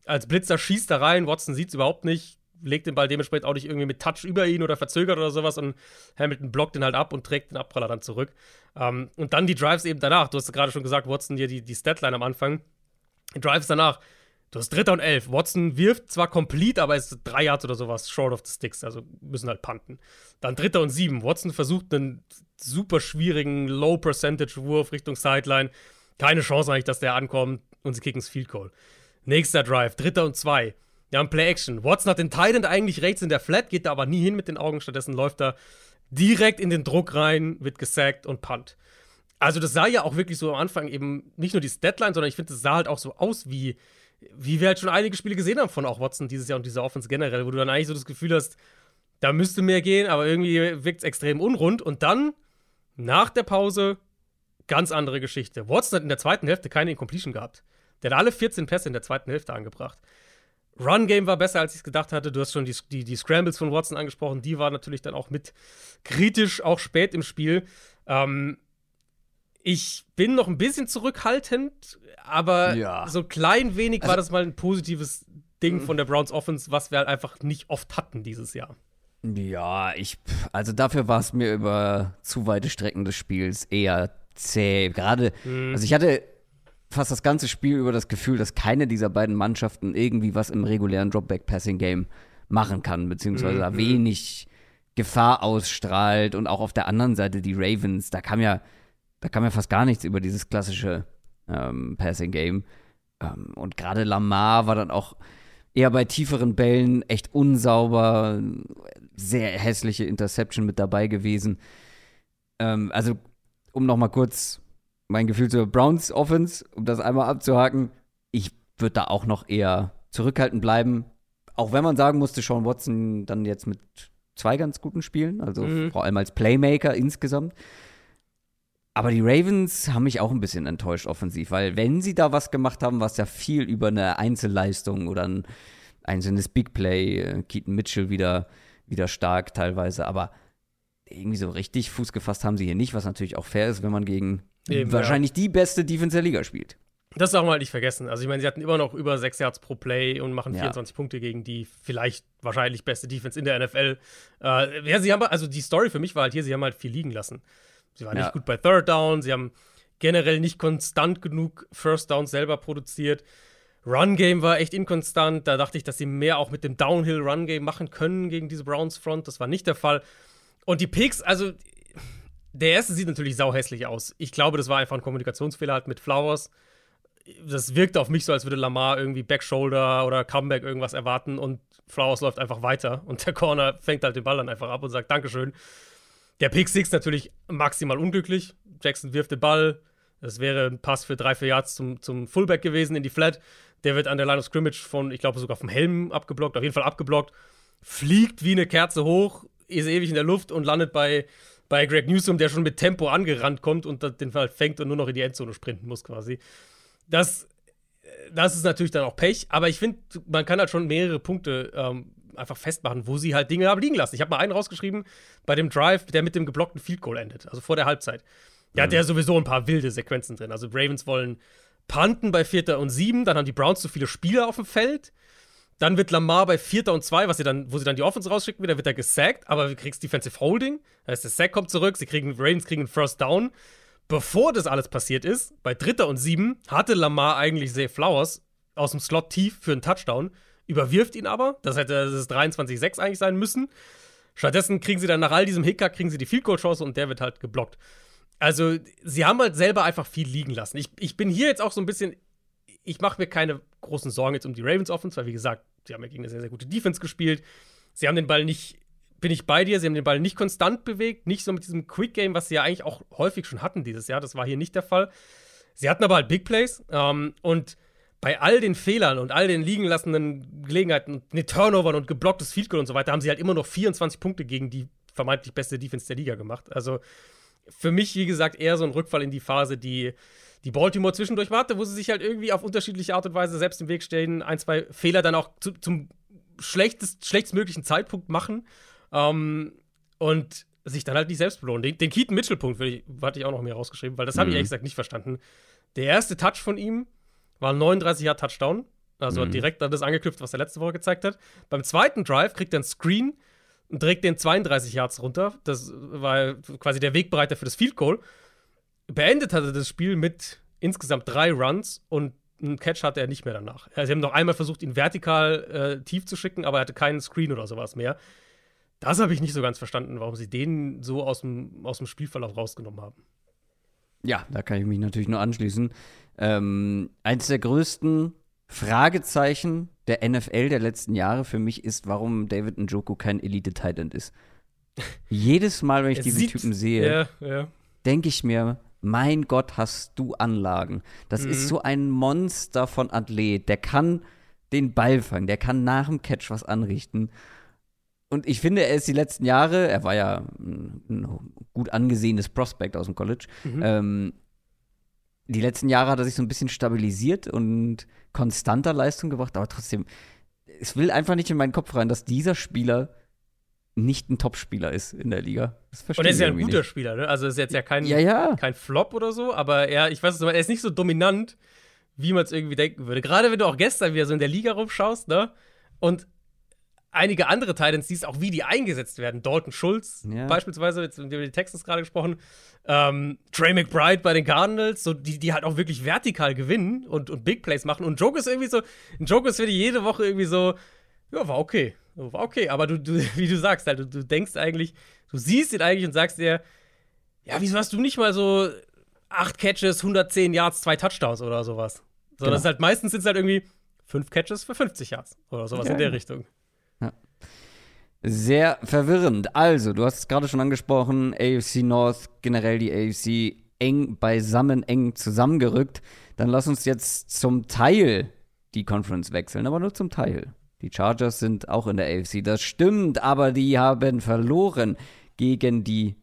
als Blitzer schießt da rein. Watson sieht es überhaupt nicht, legt den Ball dementsprechend auch nicht irgendwie mit Touch über ihn oder verzögert oder sowas und Hamilton blockt den halt ab und trägt den Abpraller dann zurück. Ähm, und dann die Drives eben danach. Du hast gerade schon gesagt, Watson hier die, die Statline am Anfang. Die Drives danach Du hast Dritter und Elf. Watson wirft zwar complete, aber ist drei Yards oder sowas short of the sticks, also müssen halt punten. Dann Dritter und Sieben. Watson versucht einen super schwierigen Low-Percentage-Wurf Richtung Sideline. Keine Chance eigentlich, dass der ankommt und sie kicken das Field Goal. Nächster Drive, Dritter und Zwei. Wir haben Play Action. Watson hat den Titan eigentlich rechts in der Flat, geht da aber nie hin mit den Augen. Stattdessen läuft er direkt in den Druck rein, wird gesackt und punt. Also, das sah ja auch wirklich so am Anfang eben nicht nur die Statline, sondern ich finde, es sah halt auch so aus wie wie wir halt schon einige Spiele gesehen haben von auch Watson dieses Jahr und dieser Offense generell, wo du dann eigentlich so das Gefühl hast, da müsste mehr gehen, aber irgendwie wirkt es extrem unrund. Und dann, nach der Pause, ganz andere Geschichte. Watson hat in der zweiten Hälfte keine Incompletion gehabt. Der hat alle 14 Pässe in der zweiten Hälfte angebracht. Run-Game war besser, als ich es gedacht hatte. Du hast schon die, die, die, Scrambles von Watson angesprochen. Die waren natürlich dann auch mit kritisch, auch spät im Spiel. Ähm, ich bin noch ein bisschen zurückhaltend, aber ja. so klein wenig also, war das mal ein positives Ding von der Browns Offense, was wir halt einfach nicht oft hatten dieses Jahr. Ja, ich, also dafür war es mir über zu weite Strecken des Spiels eher zäh. Gerade, mhm. also ich hatte fast das ganze Spiel über das Gefühl, dass keine dieser beiden Mannschaften irgendwie was im regulären Dropback-Passing-Game machen kann, beziehungsweise mhm. da wenig Gefahr ausstrahlt und auch auf der anderen Seite die Ravens, da kam ja da kam ja fast gar nichts über dieses klassische ähm, Passing-Game. Ähm, und gerade Lamar war dann auch eher bei tieferen Bällen echt unsauber, sehr hässliche Interception mit dabei gewesen. Ähm, also, um noch mal kurz mein Gefühl zur Browns Offense, um das einmal abzuhaken, ich würde da auch noch eher zurückhaltend bleiben. Auch wenn man sagen musste, Sean Watson dann jetzt mit zwei ganz guten Spielen, also mhm. vor allem als Playmaker insgesamt. Aber die Ravens haben mich auch ein bisschen enttäuscht offensiv, weil wenn sie da was gemacht haben, war es ja viel über eine Einzelleistung oder ein einzelnes Big Play. Äh, Keaton Mitchell wieder, wieder stark teilweise, aber irgendwie so richtig Fuß gefasst haben sie hier nicht, was natürlich auch fair ist, wenn man gegen Eben, wahrscheinlich ja. die beste Defense der Liga spielt. Das darf man halt nicht vergessen. Also ich meine, sie hatten immer noch über 6 Yards pro Play und machen 24 ja. Punkte gegen die vielleicht wahrscheinlich beste Defense in der NFL. Äh, ja, sie haben also die Story für mich war halt hier, sie haben halt viel liegen lassen. Sie waren ja. nicht gut bei Third Down, sie haben generell nicht konstant genug First Downs selber produziert. Run Game war echt inkonstant. Da dachte ich, dass sie mehr auch mit dem Downhill Run Game machen können gegen diese Browns Front. Das war nicht der Fall. Und die Picks, also der erste sieht natürlich sauhässlich aus. Ich glaube, das war einfach ein Kommunikationsfehler halt mit Flowers. Das wirkte auf mich so, als würde Lamar irgendwie Backshoulder oder Comeback irgendwas erwarten und Flowers läuft einfach weiter und der Corner fängt halt den Ball dann einfach ab und sagt Dankeschön. Der Pick Six natürlich maximal unglücklich. Jackson wirft den Ball. Das wäre ein Pass für drei, vier Yards zum, zum Fullback gewesen in die Flat. Der wird an der Line of Scrimmage von, ich glaube, sogar vom Helm abgeblockt, auf jeden Fall abgeblockt. Fliegt wie eine Kerze hoch, ist ewig in der Luft und landet bei, bei Greg Newsom, der schon mit Tempo angerannt kommt und den Fall fängt und nur noch in die Endzone sprinten muss, quasi. Das, das ist natürlich dann auch Pech, aber ich finde, man kann halt schon mehrere Punkte ähm, einfach festmachen, wo sie halt Dinge haben liegen lassen. Ich habe mal einen rausgeschrieben bei dem Drive, der mit dem geblockten Field Goal endet, also vor der Halbzeit. Der mhm. hat ja sowieso ein paar wilde Sequenzen drin. Also Ravens wollen panten bei Vierter und Sieben, dann haben die Browns zu viele Spieler auf dem Feld. Dann wird Lamar bei Vierter und Zwei, was sie dann, wo sie dann die Offense rausschicken, wieder wird er gesackt, aber du kriegst Defensive Holding. Das heißt, der Sack kommt zurück, sie kriegen, Ravens kriegen einen First Down. Bevor das alles passiert ist, bei Dritter und Sieben, hatte Lamar eigentlich Zay Flowers aus dem Slot tief für einen Touchdown überwirft ihn aber. Das hätte das 23-6 eigentlich sein müssen. Stattdessen kriegen sie dann nach all diesem Hickhack, kriegen sie die Field Goal Chance und der wird halt geblockt. Also, sie haben halt selber einfach viel liegen lassen. Ich, ich bin hier jetzt auch so ein bisschen, ich mache mir keine großen Sorgen jetzt um die Ravens Offense, weil wie gesagt, sie haben ja gegen eine sehr, sehr gute Defense gespielt. Sie haben den Ball nicht, bin ich bei dir, sie haben den Ball nicht konstant bewegt, nicht so mit diesem Quick Game, was sie ja eigentlich auch häufig schon hatten dieses Jahr. Das war hier nicht der Fall. Sie hatten aber halt Big Plays ähm, und bei all den Fehlern und all den liegen lassenden Gelegenheiten, ne, Turnovern und geblocktes Field Goal und so weiter, haben sie halt immer noch 24 Punkte gegen die vermeintlich beste Defense der Liga gemacht. Also für mich, wie gesagt, eher so ein Rückfall in die Phase, die, die Baltimore zwischendurch warte, wo sie sich halt irgendwie auf unterschiedliche Art und Weise selbst im Weg stehen, ein, zwei Fehler dann auch zu, zum schlechtest, schlechtstmöglichen Zeitpunkt machen ähm, und sich dann halt nicht selbst belohnen. Den, den Keaton Mitchell-Punkt hatte ich auch noch mir rausgeschrieben, weil das habe ich mhm. ehrlich gesagt nicht verstanden. Der erste Touch von ihm war ein 39 Yard Touchdown. Also mhm. hat direkt an das angeknüpft, was er letzte Woche gezeigt hat. Beim zweiten Drive kriegt er einen Screen und trägt den 32 Yards runter. Das war quasi der Wegbereiter für das Field Goal. Beendet hatte das Spiel mit insgesamt drei Runs und einen Catch hatte er nicht mehr danach. Also sie haben noch einmal versucht, ihn vertikal äh, tief zu schicken, aber er hatte keinen Screen oder sowas mehr. Das habe ich nicht so ganz verstanden, warum sie den so aus dem, aus dem Spielverlauf rausgenommen haben. Ja, da kann ich mich natürlich nur anschließen. Ähm, eins der größten Fragezeichen der NFL der letzten Jahre für mich ist, warum David Njoku kein Elite-Titan ist. Jedes Mal, wenn ich diesen Typen sehe, ja, ja. denke ich mir, mein Gott, hast du Anlagen. Das mhm. ist so ein Monster von Athlet. Der kann den Ball fangen, der kann nach dem Catch was anrichten. Und ich finde, er ist die letzten Jahre, er war ja ein, gut angesehenes Prospect aus dem College, mhm. ähm, die letzten Jahre hat er sich so ein bisschen stabilisiert und konstanter Leistung gebracht, aber trotzdem, es will einfach nicht in meinen Kopf rein, dass dieser Spieler nicht ein Topspieler ist in der Liga. und er ist ja ein guter nicht. Spieler, ne? Also ist jetzt ja kein, ja, ja. kein Flop oder so, aber er, ich weiß nicht, er ist nicht so dominant, wie man es irgendwie denken würde. Gerade wenn du auch gestern wieder so in der Liga rumschaust, ne? Und einige andere Titans siehst, auch wie die eingesetzt werden. Dalton Schulz ja. beispielsweise, jetzt haben wir die Texans gerade gesprochen. Ähm, Trey McBride bei den Cardinals, so die, die halt auch wirklich vertikal gewinnen und, und Big Plays machen. Und Joke ist irgendwie so, Joke ist für die jede Woche irgendwie so, ja, war okay. Okay, aber du, du wie du sagst, halt, du, du denkst eigentlich, du siehst ihn eigentlich und sagst dir, ja, wieso hast du nicht mal so acht Catches, 110 Yards, zwei Touchdowns oder sowas? Sondern genau. es halt meistens sind es halt irgendwie fünf Catches für 50 Yards oder sowas ja. in der Richtung. Sehr verwirrend. Also, du hast es gerade schon angesprochen, AFC North, generell die AFC eng beisammen, eng zusammengerückt. Dann lass uns jetzt zum Teil die Conference wechseln, aber nur zum Teil. Die Chargers sind auch in der AFC, das stimmt, aber die haben verloren gegen die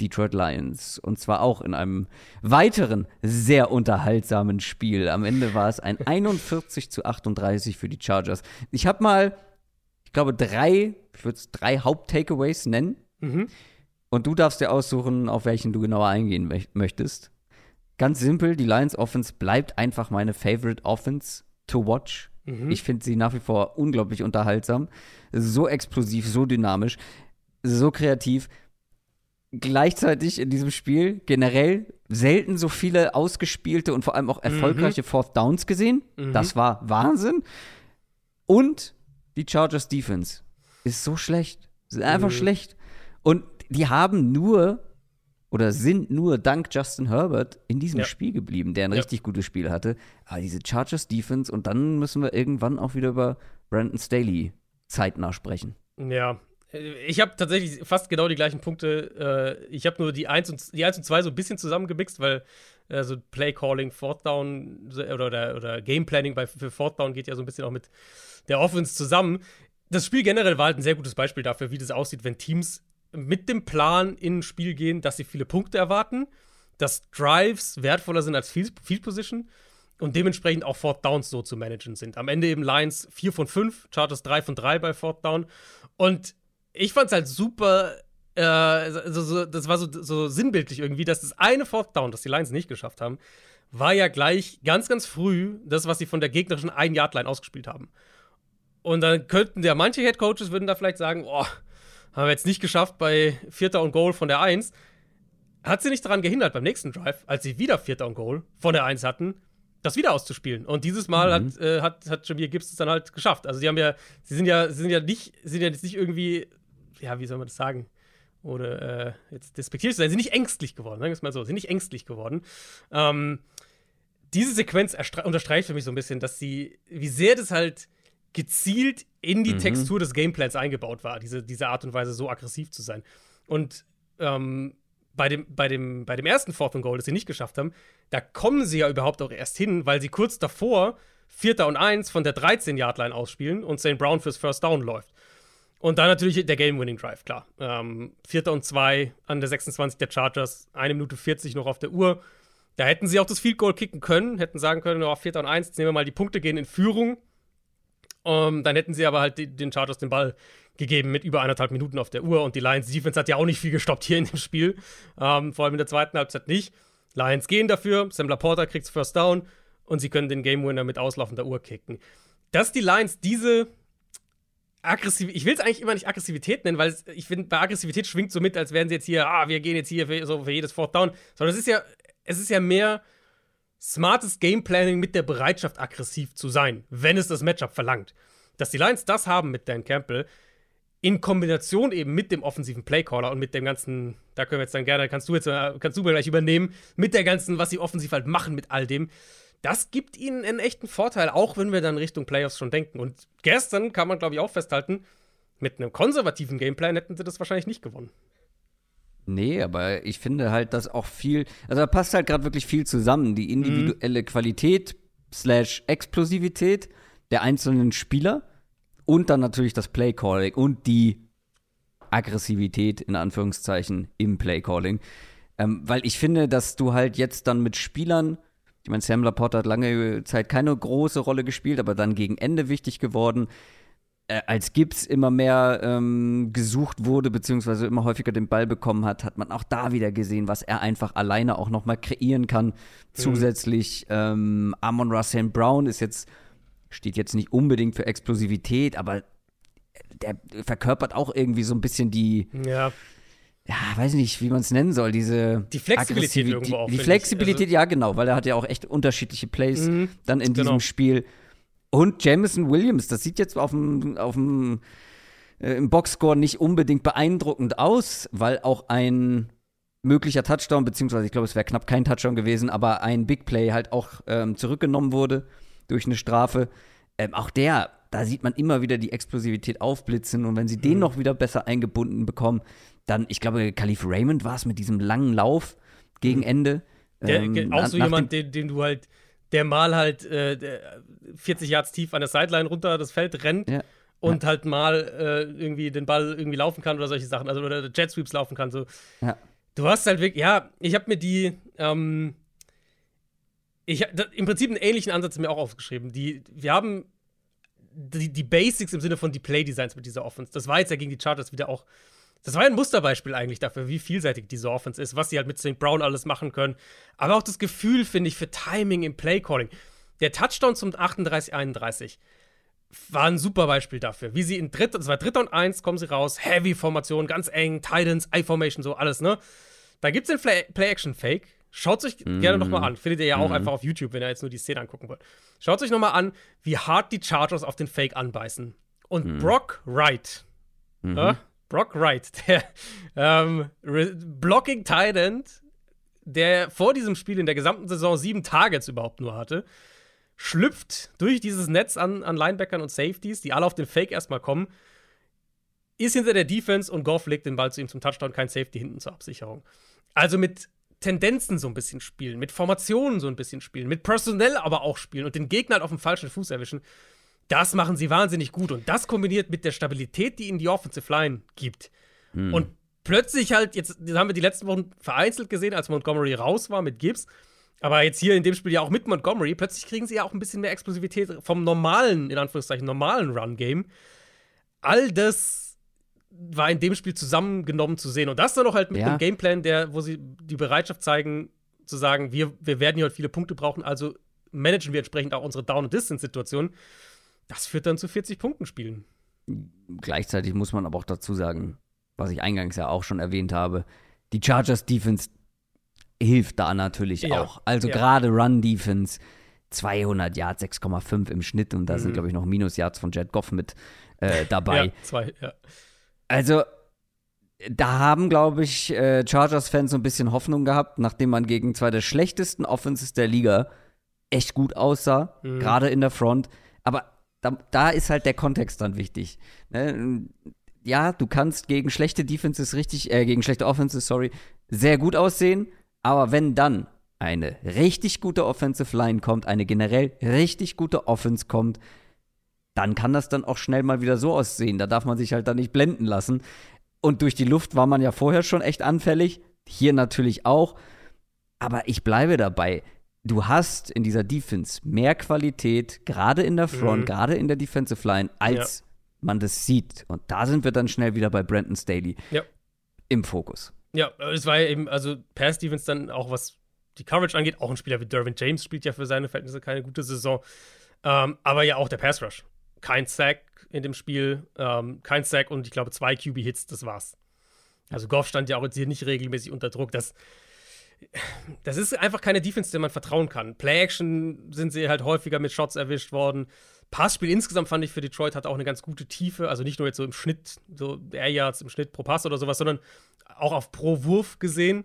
Detroit Lions. Und zwar auch in einem weiteren sehr unterhaltsamen Spiel. Am Ende war es ein 41 zu 38 für die Chargers. Ich habe mal ich glaube, drei, ich würde es drei Haupt-Takeaways nennen. Mhm. Und du darfst dir aussuchen, auf welchen du genauer eingehen möchtest. Ganz simpel, die Lions Offense bleibt einfach meine Favorite Offense to watch. Mhm. Ich finde sie nach wie vor unglaublich unterhaltsam. So explosiv, so dynamisch, so kreativ. Gleichzeitig in diesem Spiel generell selten so viele ausgespielte und vor allem auch erfolgreiche mhm. Fourth Downs gesehen. Mhm. Das war Wahnsinn. Und die Chargers Defense ist so schlecht. Ist einfach mhm. schlecht. Und die haben nur oder sind nur dank Justin Herbert in diesem ja. Spiel geblieben, der ein ja. richtig gutes Spiel hatte. Aber diese Chargers Defense und dann müssen wir irgendwann auch wieder über Brandon Staley zeitnah sprechen. Ja, ich habe tatsächlich fast genau die gleichen Punkte. Äh, ich habe nur die 1 und, die 1 und 2 so ein bisschen zusammengemixt, weil also Play Calling, Fourth Down oder, oder, oder Game Planning bei, für Fourth Down geht ja so ein bisschen auch mit der Offense zusammen. Das Spiel generell war halt ein sehr gutes Beispiel dafür, wie das aussieht, wenn Teams mit dem Plan in ein Spiel gehen, dass sie viele Punkte erwarten, dass Drives wertvoller sind als Field, Position und dementsprechend auch Fourth Downs so zu managen sind. Am Ende eben Lions 4 von 5, Chargers 3 von 3 bei Fourth Down. Und ich fand es halt super, äh, also so, das war so, so sinnbildlich irgendwie, dass das eine Fourth Down, das die Lions nicht geschafft haben, war ja gleich ganz, ganz früh das, was sie von der gegnerischen Ein-Yard-Line ausgespielt haben. Und dann könnten ja manche Head Coaches würden da vielleicht sagen, oh, haben wir jetzt nicht geschafft bei Vierter und Goal von der Eins. Hat sie nicht daran gehindert beim nächsten Drive, als sie wieder Vierter und Goal von der Eins hatten, das wieder auszuspielen. Und dieses Mal mhm. hat, äh, hat, hat Jameer Gibbs es dann halt geschafft. Also sie haben ja, sie sind ja, sie sind ja nicht, sind ja jetzt nicht irgendwie, ja, wie soll man das sagen? Oder äh, jetzt despektierlich zu sein, sie sind nicht ängstlich geworden, sagen wir es mal so, sie sind nicht ängstlich geworden. Ähm, diese Sequenz unterstreicht für mich so ein bisschen, dass sie, wie sehr das halt gezielt in die mhm. Textur des Gameplans eingebaut war, diese, diese Art und Weise so aggressiv zu sein. Und ähm, bei, dem, bei, dem, bei dem ersten Fourth and Goal, das sie nicht geschafft haben, da kommen sie ja überhaupt auch erst hin, weil sie kurz davor Vierter und Eins von der 13-Yard-Line ausspielen und St. Brown fürs First Down läuft. Und dann natürlich der Game-Winning-Drive, klar. Ähm, Vierter und zwei an der 26 der Chargers, eine Minute 40 noch auf der Uhr. Da hätten sie auch das Field Goal kicken können, hätten sagen können, oh, 4. und 1, jetzt nehmen wir mal die Punkte, gehen in Führung. Um, ähm, dann hätten sie aber halt die, den Chargers den Ball gegeben mit über eineinhalb Minuten auf der Uhr. Und die Lions Defense hat ja auch nicht viel gestoppt hier in dem Spiel. Um, ähm, vor allem in der zweiten Halbzeit nicht. Lions gehen dafür, Sam Porter kriegt First Down und sie können den Game Winner mit auslaufender Uhr kicken. Dass die Lions diese aggressiv, ich will es eigentlich immer nicht Aggressivität nennen, weil ich finde, bei Aggressivität schwingt so mit, als wären sie jetzt hier, ah, wir gehen jetzt hier für, so für jedes Fourth Down, sondern es ist ja, es ist ja mehr smartes Gameplanning mit der Bereitschaft, aggressiv zu sein, wenn es das Matchup verlangt. Dass die Lions das haben mit Dan Campbell, in Kombination eben mit dem offensiven Playcaller und mit dem ganzen, da können wir jetzt dann gerne, kannst du jetzt, kannst du gleich übernehmen, mit der ganzen, was sie offensiv halt machen mit all dem, das gibt ihnen einen echten Vorteil, auch wenn wir dann Richtung Playoffs schon denken. Und gestern kann man, glaube ich, auch festhalten, mit einem konservativen Gameplan hätten sie das wahrscheinlich nicht gewonnen. Nee, aber ich finde halt, dass auch viel, also da passt halt gerade wirklich viel zusammen. Die individuelle mhm. Qualität slash Explosivität der einzelnen Spieler und dann natürlich das Playcalling und die Aggressivität in Anführungszeichen im Playcalling. Ähm, weil ich finde, dass du halt jetzt dann mit Spielern ich meine, Sam Laporte hat lange Zeit keine große Rolle gespielt, aber dann gegen Ende wichtig geworden. Äh, als Gibbs immer mehr ähm, gesucht wurde, beziehungsweise immer häufiger den Ball bekommen hat, hat man auch da wieder gesehen, was er einfach alleine auch nochmal kreieren kann. Mhm. Zusätzlich ähm, Amon Russell Brown ist jetzt, steht jetzt nicht unbedingt für Explosivität, aber der verkörpert auch irgendwie so ein bisschen die. Ja ja, weiß nicht, wie man es nennen soll, diese die Flexibilität irgendwo auch. Die, die Flexibilität, also, ja, genau, weil er hat ja auch echt unterschiedliche Plays mhm, dann in genau. diesem Spiel. Und Jameson Williams, das sieht jetzt auf dem, auf dem äh, im Boxscore nicht unbedingt beeindruckend aus, weil auch ein möglicher Touchdown, beziehungsweise ich glaube, es wäre knapp kein Touchdown gewesen, aber ein Big Play halt auch ähm, zurückgenommen wurde durch eine Strafe. Ähm, auch der, da sieht man immer wieder die Explosivität aufblitzen und wenn sie mhm. den noch wieder besser eingebunden bekommen, dann, ich glaube, Khalif Raymond war es mit diesem langen Lauf gegen mhm. Ende. Der, ähm, auch so jemand, den, den, du halt, der mal halt äh, 40 Yards tief an der Sideline runter das Feld rennt ja. und ja. halt mal äh, irgendwie den Ball irgendwie laufen kann oder solche Sachen, also oder Jet Sweeps laufen kann. So. Ja. Du hast halt wirklich, ja, ich habe mir die, ähm, ich da, im Prinzip einen ähnlichen Ansatz mir auch aufgeschrieben. Die, wir haben die, die Basics im Sinne von die Play Designs mit dieser Offense. Das war jetzt ja gegen die Chargers wieder auch das war ein Musterbeispiel eigentlich dafür, wie vielseitig diese Offense ist, was sie halt mit St. Brown alles machen können. Aber auch das Gefühl, finde ich, für Timing im Playcalling. Der Touchdown zum 38-31 war ein super Beispiel dafür, wie sie in dritter, das war dritter und eins, kommen sie raus, Heavy-Formation, ganz eng, Titans, I-Formation, so alles, ne? Da gibt's den Play-Action-Fake. Schaut euch mm. gerne nochmal an. Findet ihr ja auch mm. einfach auf YouTube, wenn ihr jetzt nur die Szene angucken wollt. Schaut euch nochmal an, wie hart die Chargers auf den Fake anbeißen. Und mm. Brock Wright, mhm. Brock Wright, der ähm, Blocking Titan, der vor diesem Spiel in der gesamten Saison sieben Targets überhaupt nur hatte, schlüpft durch dieses Netz an, an Linebackern und Safeties, die alle auf den Fake erstmal kommen, ist hinter der Defense und Goff legt den Ball zu ihm zum Touchdown, kein Safety hinten zur Absicherung. Also mit Tendenzen so ein bisschen spielen, mit Formationen so ein bisschen spielen, mit Personell aber auch spielen und den Gegner halt auf dem falschen Fuß erwischen. Das machen sie wahnsinnig gut. Und das kombiniert mit der Stabilität, die ihnen die Offensive Line gibt. Hm. Und plötzlich halt, jetzt haben wir die letzten Wochen vereinzelt gesehen, als Montgomery raus war mit Gibbs. Aber jetzt hier in dem Spiel ja auch mit Montgomery, plötzlich kriegen sie ja auch ein bisschen mehr Explosivität vom normalen, in Anführungszeichen, normalen Run-Game. All das war in dem Spiel zusammengenommen zu sehen. Und das dann noch halt mit ja. einem Gameplan, der, wo sie die Bereitschaft zeigen, zu sagen, wir, wir werden hier halt viele Punkte brauchen, also managen wir entsprechend auch unsere Down- und Distance-Situationen. Das führt dann zu 40 Punkten Spielen. Gleichzeitig muss man aber auch dazu sagen, was ich eingangs ja auch schon erwähnt habe, die Chargers Defense hilft da natürlich ja, auch. Also ja. gerade Run Defense 200 Yards, 6,5 im Schnitt und da mhm. sind glaube ich noch Minus Yards von Jet Goff mit äh, dabei. ja, zwei, ja. Also da haben, glaube ich, äh, Chargers-Fans so ein bisschen Hoffnung gehabt, nachdem man gegen zwei der schlechtesten Offenses der Liga echt gut aussah, mhm. gerade in der Front. Aber da, da ist halt der Kontext dann wichtig. Ne? Ja, du kannst gegen schlechte Defenses richtig, äh, gegen schlechte Offenses, sorry, sehr gut aussehen, aber wenn dann eine richtig gute Offensive Line kommt, eine generell richtig gute Offense kommt, dann kann das dann auch schnell mal wieder so aussehen. Da darf man sich halt dann nicht blenden lassen. Und durch die Luft war man ja vorher schon echt anfällig. Hier natürlich auch. Aber ich bleibe dabei. Du hast in dieser Defense mehr Qualität, gerade in der Front, Mhm. gerade in der Defensive Line, als man das sieht. Und da sind wir dann schnell wieder bei Brandon Staley Ja. im Fokus. Ja, es war ja eben, also Pass Stevens dann auch, was die Coverage angeht, auch ein Spieler wie Derwin James spielt ja für seine Verhältnisse keine gute Saison. Ähm, aber ja auch der Pass Rush. Kein Sack in dem Spiel, ähm, kein Sack und ich glaube zwei QB-Hits, das war's. Also Goff stand ja auch jetzt hier nicht regelmäßig unter Druck. Das, das ist einfach keine Defense, der man vertrauen kann. Play-Action sind sie halt häufiger mit Shots erwischt worden. Passspiel insgesamt fand ich für Detroit hat auch eine ganz gute Tiefe. Also nicht nur jetzt so im Schnitt, so Air Yards im Schnitt pro Pass oder sowas, sondern auch auf pro Wurf gesehen.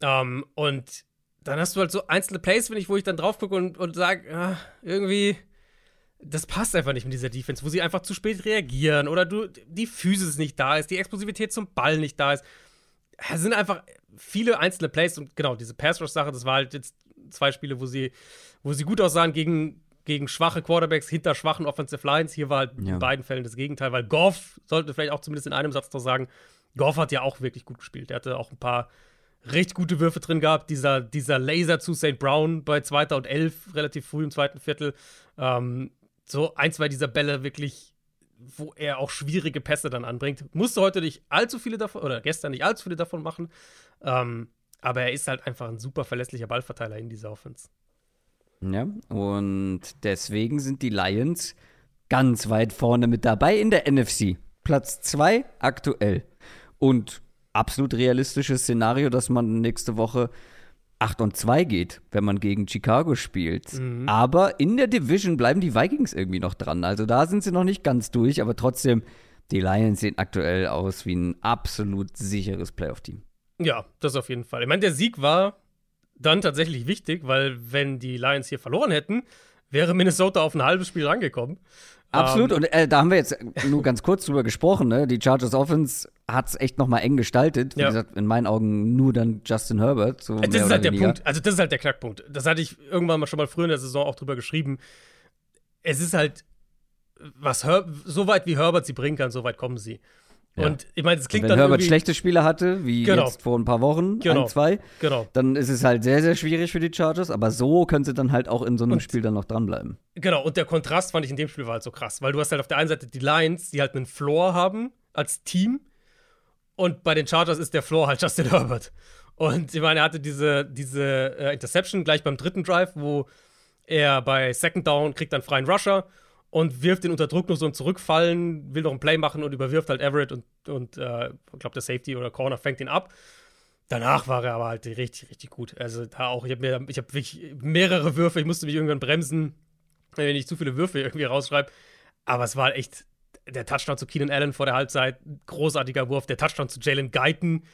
Ähm, und dann hast du halt so einzelne Plays, finde ich, wo ich dann drauf gucke und, und sage, ah, irgendwie, das passt einfach nicht mit dieser Defense, wo sie einfach zu spät reagieren oder du, die Physis nicht da ist, die Explosivität zum Ball nicht da ist. Es sind einfach viele einzelne Plays und genau, diese Pass-Rush-Sache, das war halt jetzt zwei Spiele, wo sie, wo sie gut aussahen gegen, gegen schwache Quarterbacks hinter schwachen Offensive Lines. Hier war halt Ja. in beiden Fällen das Gegenteil, weil Goff, sollte vielleicht auch zumindest in einem Satz noch sagen, Goff hat ja auch wirklich gut gespielt. Er hatte auch ein paar recht gute Würfe drin gehabt. Dieser, dieser Laser zu St. Brown bei zweiter und elf, relativ früh im zweiten Viertel. Ähm, so ein, zwei dieser Bälle wirklich, wo er auch schwierige Pässe dann anbringt. Musste heute nicht allzu viele davon, oder gestern nicht allzu viele davon machen. Ähm, aber er ist halt einfach ein super verlässlicher Ballverteiler in dieser Offense. Ja, und deswegen sind die Lions ganz weit vorne mit dabei in der NFC. Platz 2 aktuell. Und absolut realistisches Szenario, dass man nächste Woche 8 und 2 geht, wenn man gegen Chicago spielt. Mhm. Aber in der Division bleiben die Vikings irgendwie noch dran. Also da sind sie noch nicht ganz durch, aber trotzdem, die Lions sehen aktuell aus wie ein absolut sicheres Playoff-Team. Ja, das auf jeden Fall. Ich meine, der Sieg war dann tatsächlich wichtig, weil wenn die Lions hier verloren hätten, wäre Minnesota auf ein halbes Spiel rangekommen. Absolut, Ähm, und äh, da haben wir jetzt nur ganz kurz drüber gesprochen. Ne? Die Chargers Offense hat es echt noch mal eng gestaltet. Wie Ja. gesagt, in meinen Augen nur dann Justin Herbert. So Das mehr ist halt der weniger. Punkt. Also, das ist halt der Knackpunkt. Das hatte ich irgendwann mal schon mal früher in der Saison auch drüber geschrieben. Es ist halt, was Her so weit wie Herbert sie bringen kann, so weit kommen sie. Ja. Und ich meine, es klingt Wenn dann Herbert irgendwie, schlechte Spiele hatte, wie Genau. jetzt vor ein paar Wochen, Genau. ein, zwei, Genau, dann ist es halt sehr, sehr schwierig für die Chargers. Aber so können sie dann halt auch in so einem Und- Spiel dann noch dranbleiben. genau. Und der Kontrast fand ich in dem Spiel war halt so krass, weil du hast halt auf der einen Seite die Lions, die halt einen Floor haben als Team. Und bei den Chargers ist der Floor halt Justin Herbert. Und ich meine, er hatte diese, diese äh, Interception gleich beim dritten Drive, wo er bei Second Down kriegt dann freien Rusher und wirft den unter Druck nur so im Zurückfallen, will noch ein Play machen und überwirft halt Everett und, und äh, glaube, der Safety oder Corner fängt ihn ab. Danach war er aber halt richtig, richtig gut. Also da auch, ich habe mir, ich habe wirklich mehrere Würfe, ich musste mich irgendwann bremsen, wenn ich zu viele Würfe irgendwie rausschreibe. Aber es war echt der Touchdown zu Keenan Allen vor der Halbzeit, großartiger Wurf, der Touchdown zu Jalen Guyton,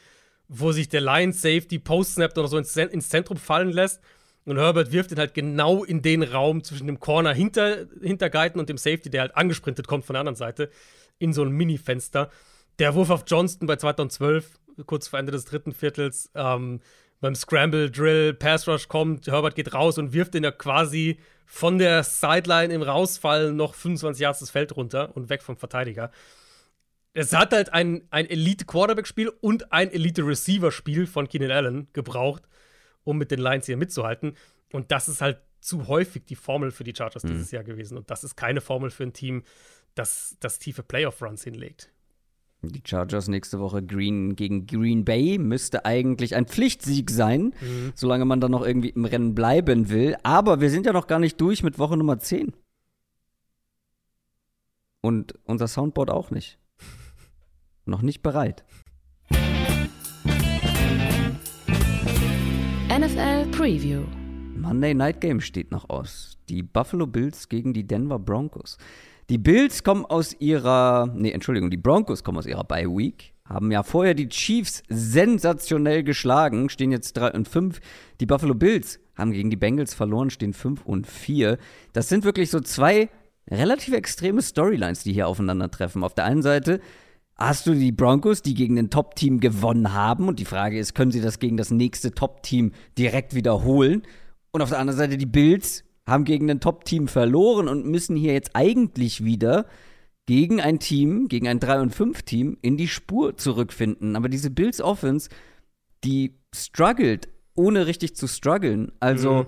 wo sich der Lions Safety post-snappt oder so ins, ins Zentrum fallen lässt. Und Herbert wirft ihn halt genau in den Raum zwischen dem Corner hinter, hinter Guyton und dem Safety, der halt angesprintet kommt von der anderen Seite, in so ein Mini-Fenster. Der Wurf auf Johnston bei 2012, kurz vor Ende des dritten Viertels, ähm, beim Scramble, Drill, Pass Rush kommt, Herbert geht raus und wirft ihn ja quasi von der Sideline im Rausfallen noch 25 Yards das Feld runter und weg vom Verteidiger. Es hat halt ein, ein Elite-Quarterback-Spiel und ein Elite-Receiver-Spiel von Keenan Allen gebraucht, um mit den Lions hier mitzuhalten. Und das ist halt zu häufig die Formel für die Chargers dieses Jahr gewesen. Und das ist keine Formel für ein Team, das, das tiefe Playoff-Runs hinlegt. Die Chargers nächste Woche Green gegen Green Bay müsste eigentlich ein Pflichtsieg sein, Mhm. solange man dann noch irgendwie im Rennen bleiben will. Aber wir sind ja noch gar nicht durch mit Woche Nummer 10. Und unser Soundboard auch nicht. noch nicht bereit. Preview. Monday Night Game steht noch aus. Die Buffalo Bills gegen die Denver Broncos. Die Bills kommen aus ihrer, nee, Entschuldigung, die Broncos kommen aus ihrer Bye Week, haben ja vorher die Chiefs sensationell geschlagen, stehen jetzt 3 und 5. Die Buffalo Bills haben gegen die Bengals verloren, stehen 5 und 4. Das sind wirklich so zwei relativ extreme Storylines, die hier aufeinandertreffen. Auf der einen Seite hast du die Broncos, die gegen ein Top-Team gewonnen haben. Und die Frage ist, können sie das gegen das nächste Top-Team direkt wiederholen? Und auf der anderen Seite die Bills haben gegen ein Top-Team verloren und müssen hier jetzt eigentlich wieder gegen ein Team, gegen ein 3- und 5-Team in die Spur zurückfinden. Aber diese Bills-Offense, die struggelt ohne richtig zu strugglen. Also mhm.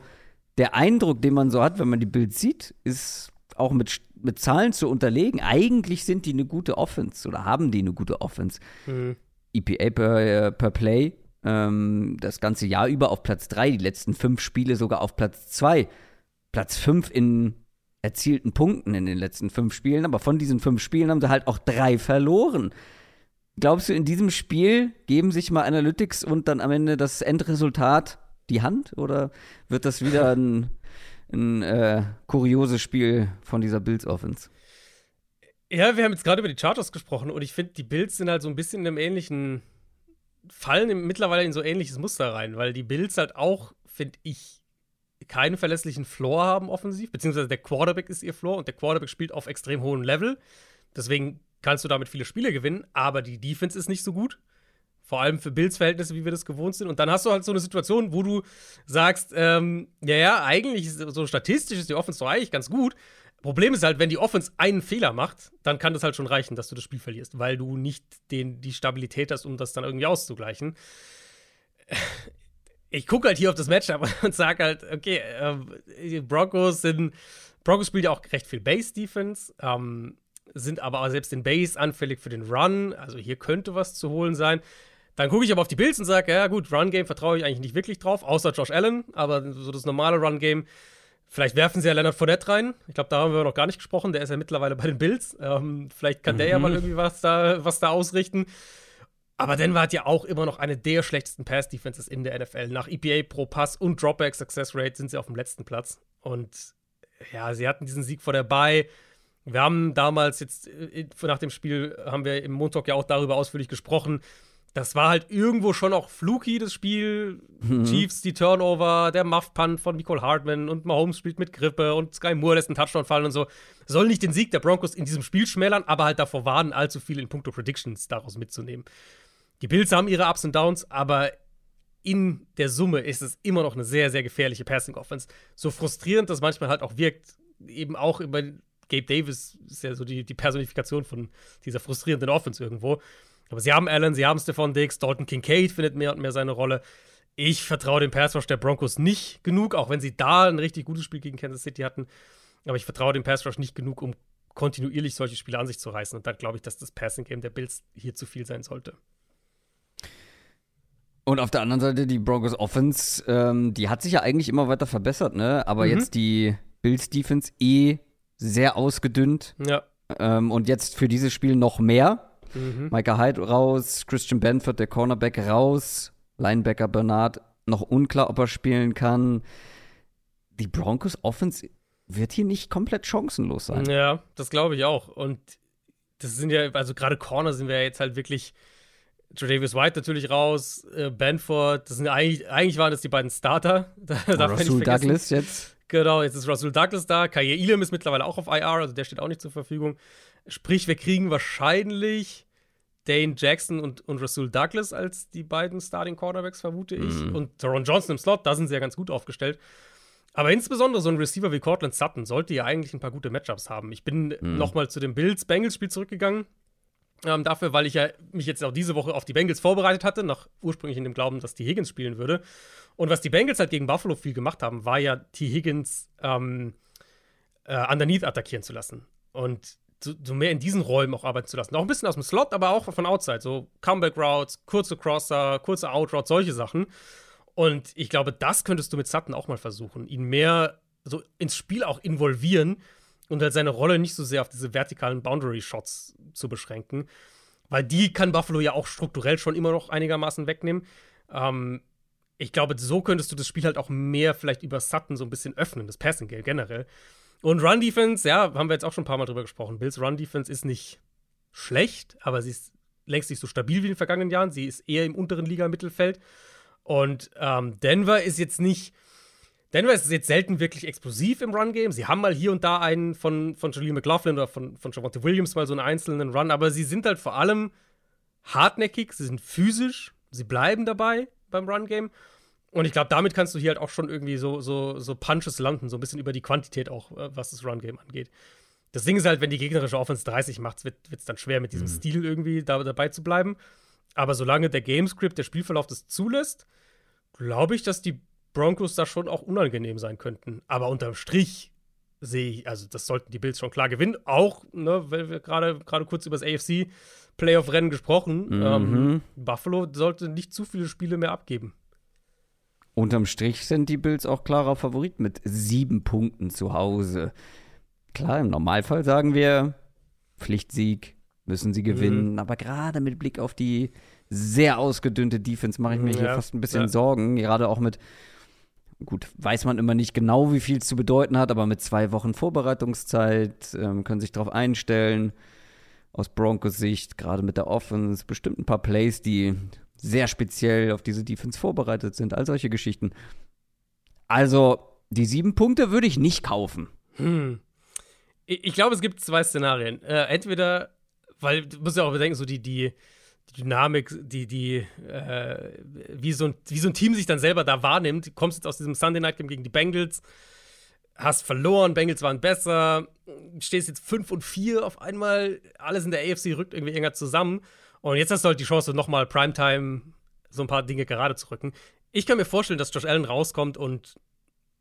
der Eindruck, den man so hat, wenn man die Bild sieht, ist auch mit, mit Zahlen zu unterlegen. Eigentlich sind die eine gute Offense oder haben die eine gute Offense. Mhm. EPA per, äh, per Play ähm, das ganze Jahr über auf Platz 3, die letzten fünf Spiele sogar auf Platz 2. Platz 5 in erzielten Punkten in den letzten fünf Spielen, aber von diesen fünf Spielen haben sie halt auch drei verloren. Glaubst du, in diesem Spiel geben sich mal Analytics und dann am Ende das Endresultat die Hand? Oder wird das wieder ein, ein äh, kurioses Spiel von dieser Bills Offense? Ja, wir haben jetzt gerade über die Chargers gesprochen und ich finde, die Bills sind halt so ein bisschen in einem ähnlichen, fallen mittlerweile in so ähnliches Muster rein, weil die Bills halt auch, finde ich, keinen verlässlichen Floor haben offensiv, beziehungsweise der Quarterback ist ihr Floor und der Quarterback spielt auf extrem hohem Level. Deswegen kannst du damit viele Spiele gewinnen, aber die Defense ist nicht so gut. Vor allem für Bills Verhältnisse, wie wir das gewohnt sind. Und dann hast du halt so eine Situation, wo du sagst, ähm, ja, ja, eigentlich so statistisch ist die Offense doch eigentlich ganz gut. Problem ist halt, wenn die Offense einen Fehler macht, dann kann das halt schon reichen, dass du das Spiel verlierst, weil du nicht den, die Stabilität hast, um das dann irgendwie auszugleichen ich gucke halt hier auf das Matchup und sage halt, okay, äh, Broncos sind, Broncos spielen ja auch recht viel Base-Defense, ähm, sind aber auch selbst in Base anfällig für den Run, also hier könnte was zu holen sein. Dann gucke ich aber auf die Bills und sage, ja gut, Run-Game vertraue ich eigentlich nicht wirklich drauf, außer Josh Allen, aber so das normale Run-Game, vielleicht werfen sie ja Leonard Fournette rein. Ich glaube, da haben wir noch gar nicht gesprochen, der ist ja mittlerweile bei den Bills. Ähm, vielleicht kann mhm. der ja mal irgendwie was da, was da ausrichten. Aber Denver hat ja auch immer noch eine der schlechtesten Pass-Defenses in der NFL. Nach EPA pro Pass und Dropback Success Rate sind sie auf dem letzten Platz. Und ja, sie hatten diesen Sieg vor der Bye. Wir haben damals jetzt äh, nach dem Spiel haben wir im Montag ja auch darüber ausführlich gesprochen. Das war halt irgendwo schon auch fluky, das Spiel. Mhm. Chiefs, die Turnover, der Muff-Punt von Nicole Hartman und Mahomes spielt mit Grippe und Sky Moore lässt einen Touchdown fallen und so. Soll nicht den Sieg der Broncos in diesem Spiel schmälern, aber halt davor warnen, allzu viel in puncto Predictions daraus mitzunehmen. Die Bills haben ihre Ups und Downs, aber in der Summe ist es immer noch eine sehr, sehr gefährliche Passing-Offense. So frustrierend das manchmal halt auch wirkt, eben auch über Gabe Davis ist ja so die, die Personifikation von dieser frustrierenden Offense irgendwo. Aber sie haben Allen, sie haben Stephon Diggs, Dalton Kincaid findet mehr und mehr seine Rolle. Ich vertraue dem Pass Rush der Broncos nicht genug, auch wenn sie da ein richtig gutes Spiel gegen Kansas City hatten. Aber ich vertraue dem Pass Rush nicht genug, um kontinuierlich solche Spiele an sich zu reißen. Und da glaube ich, dass das Passing Game der Bills hier zu viel sein sollte. Und auf der anderen Seite die Broncos Offense, ähm, die hat sich ja eigentlich immer weiter verbessert, ne? Aber mhm. jetzt die Bills Defense eh sehr ausgedünnt. Ja. Ähm, und jetzt für dieses Spiel noch mehr. Mhm. Micah Hyde raus, Christian Benford, der Cornerback, raus. Linebacker Bernard noch unklar, ob er spielen kann. Die Broncos Offense wird hier nicht komplett chancenlos sein. Ja, das glaube ich auch. Und das sind ja, also gerade Corner sind wir ja jetzt halt wirklich Davis White natürlich raus, äh, Benford, das sind eigentlich, eigentlich waren das die beiden Starter. Da darf Russell Douglas jetzt. Genau, jetzt ist Russell Douglas da. Kaye Elam ist mittlerweile auch auf IR, also der steht auch nicht zur Verfügung. Sprich, wir kriegen wahrscheinlich Dane Jackson und, und Russell Douglas als die beiden Starting Quarterbacks, vermute ich. Mhm. Und Teron Johnson im Slot, da sind sie ja ganz gut aufgestellt. Aber insbesondere so ein Receiver wie Cortland Sutton sollte ja eigentlich ein paar gute Matchups haben. Ich bin mhm. noch mal zu dem Bills-Bengals-Spiel zurückgegangen. Ähm, dafür, weil ich ja mich jetzt auch diese Woche auf die Bengals vorbereitet hatte, nach ursprünglich in dem Glauben, dass T. Higgins spielen würde. Und was die Bengals halt gegen Buffalo viel gemacht haben, war ja T. Higgins ähm, äh, underneath attackieren zu lassen. Und so, so, mehr in diesen Räumen auch arbeiten zu lassen. Auch ein bisschen aus dem Slot, aber auch von outside. So Comeback Routes, kurze Crosser, kurze Outroutes, solche Sachen. Und ich glaube, das könntest du mit Sutton auch mal versuchen. Ihn mehr so ins Spiel auch involvieren und halt seine Rolle nicht so sehr auf diese vertikalen Boundary-Shots zu beschränken. Weil die kann Buffalo ja auch strukturell schon immer noch einigermaßen wegnehmen. Ähm, ich glaube, so könntest du das Spiel halt auch mehr vielleicht über Sutton so ein bisschen öffnen, das Passing Game generell. Und Run Defense, ja, haben wir jetzt auch schon ein paar Mal drüber gesprochen. Bills Run Defense ist nicht schlecht, aber sie ist längst nicht so stabil wie in den vergangenen Jahren. Sie ist eher im unteren Liga-Mittelfeld. Und ähm, Denver ist jetzt nicht Denver ist jetzt selten wirklich explosiv im Run-Game. Sie haben mal hier und da einen von, von Julie McLaughlin oder von, von Javante Williams mal so einen einzelnen Run, aber sie sind halt vor allem hartnäckig, sie sind physisch, sie bleiben dabei beim Run-Game. Und ich glaube, damit kannst du hier halt auch schon irgendwie so, so, so Punches landen, so ein bisschen über die Quantität auch, äh, was das Run-Game angeht. Das Ding ist halt, wenn die gegnerische Offense 30 macht, wird es dann schwer, mit diesem mhm. Stil irgendwie da, dabei zu bleiben. Aber solange der Gamescript, der Spielverlauf das zulässt, glaube ich, dass die Broncos da schon auch unangenehm sein könnten. Aber unterm Strich sehe ich, also das sollten die Bills schon klar gewinnen. Auch, ne, weil wir gerade gerade kurz über das AFC Playoff-Rennen gesprochen. Mhm. Ähm, Buffalo sollte nicht zu viele Spiele mehr abgeben. Unterm Strich sind die Bills auch klarer Favorit mit sieben Punkten zu Hause. Klar, im Normalfall sagen wir Pflichtsieg, müssen sie gewinnen. Mhm. Aber gerade mit Blick auf die sehr ausgedünnte Defense mache ich mir ja, hier fast ein bisschen ja. Sorgen. Gerade auch mit, gut, weiß man immer nicht genau, wie viel es zu bedeuten hat, aber mit zwei Wochen Vorbereitungszeit ähm, können sich darauf einstellen. Aus Broncos Sicht, gerade mit der Offense, bestimmt ein paar Plays, die sehr speziell auf diese Defense vorbereitet sind, all solche Geschichten. Also, die sieben Punkte würde ich nicht kaufen. Hm. Ich, glaube, es gibt zwei Szenarien. Äh, entweder, weil du musst ja auch bedenken, so die, die, die Dynamik, die, die, äh, wie, so ein, wie so ein Team sich dann selber da wahrnimmt. Du kommst jetzt aus diesem Sunday Night Game gegen die Bengals, hast verloren, Bengals waren besser, stehst jetzt 5 und 4 auf einmal, alles in der AFC rückt irgendwie enger zusammen. Und jetzt hast du halt die Chance, nochmal Primetime so ein paar Dinge gerade zu rücken. Ich kann mir vorstellen, dass Josh Allen rauskommt und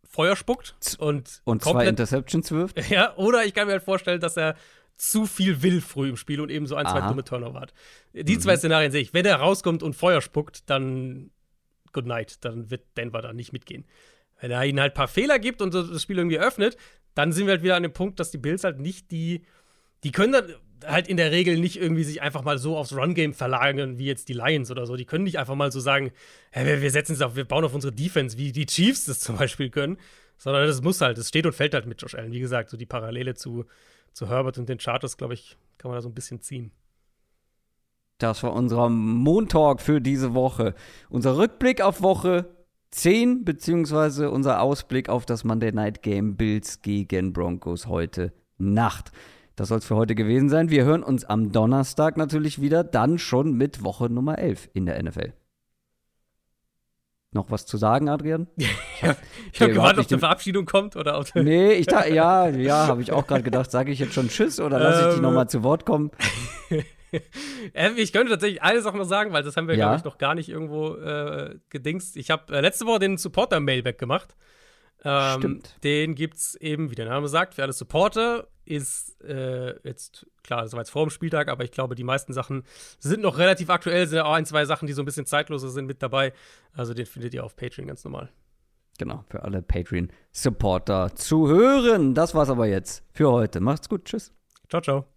Feuer spuckt und, und zwei Interceptions wirft. Ja, oder ich kann mir halt vorstellen, dass er zu viel will früh im Spiel und eben so ein, Aha. zwei dumme Turnover hat. Die mhm. zwei Szenarien sehe ich. Wenn er rauskommt und Feuer spuckt, dann good night. Dann wird Denver da nicht mitgehen. Wenn er ihnen halt ein paar Fehler gibt und das Spiel irgendwie öffnet, dann sind wir halt wieder an dem Punkt, dass die Bills halt nicht die, die können dann halt in der Regel nicht irgendwie sich einfach mal so aufs Run-Game verlagern, wie jetzt die Lions oder so. Die können nicht einfach mal so sagen, hey, wir setzen es auf, wir bauen auf unsere Defense, wie die Chiefs das zum Beispiel können. Sondern das muss halt, es steht und fällt halt mit Josh Allen. Wie gesagt, so die Parallele zu, zu Herbert und den Charters, glaube ich, kann man da so ein bisschen ziehen. Das war unser Montalk für diese Woche. Unser Rückblick auf Woche 10, beziehungsweise unser Ausblick auf das Monday Night Game Bills gegen Broncos heute Nacht. Das soll es für heute gewesen sein. Wir hören uns am Donnerstag natürlich wieder, dann schon mit Woche Nummer 11 in der NFL. Noch was zu sagen, Adrian? Ich habe hab gewartet, ob die Verabschiedung kommt oder ob Nee, ich da, ja, ja, habe ich auch gerade gedacht, sage ich jetzt schon Tschüss oder lasse ich dich ähm, nochmal zu Wort kommen? Äh, ich könnte tatsächlich eine Sache noch sagen, weil das haben wir, ja. glaube ich, noch gar nicht irgendwo äh, gedingst. Ich habe äh, letzte Woche den Supporter-Mailback gemacht. Ähm, Stimmt. Den gibt es eben, wie der Name sagt, für alle Supporter. Ist äh, jetzt, klar, das war jetzt vor dem Spieltag, aber ich glaube, die meisten Sachen sind noch relativ aktuell. Sind auch ein, zwei Sachen, die so ein bisschen zeitloser sind, mit dabei. Also den findet ihr auf Patreon ganz normal. Genau, für alle Patreon-Supporter zu hören. Das war's aber jetzt für heute. Macht's gut. Tschüss. Ciao, ciao.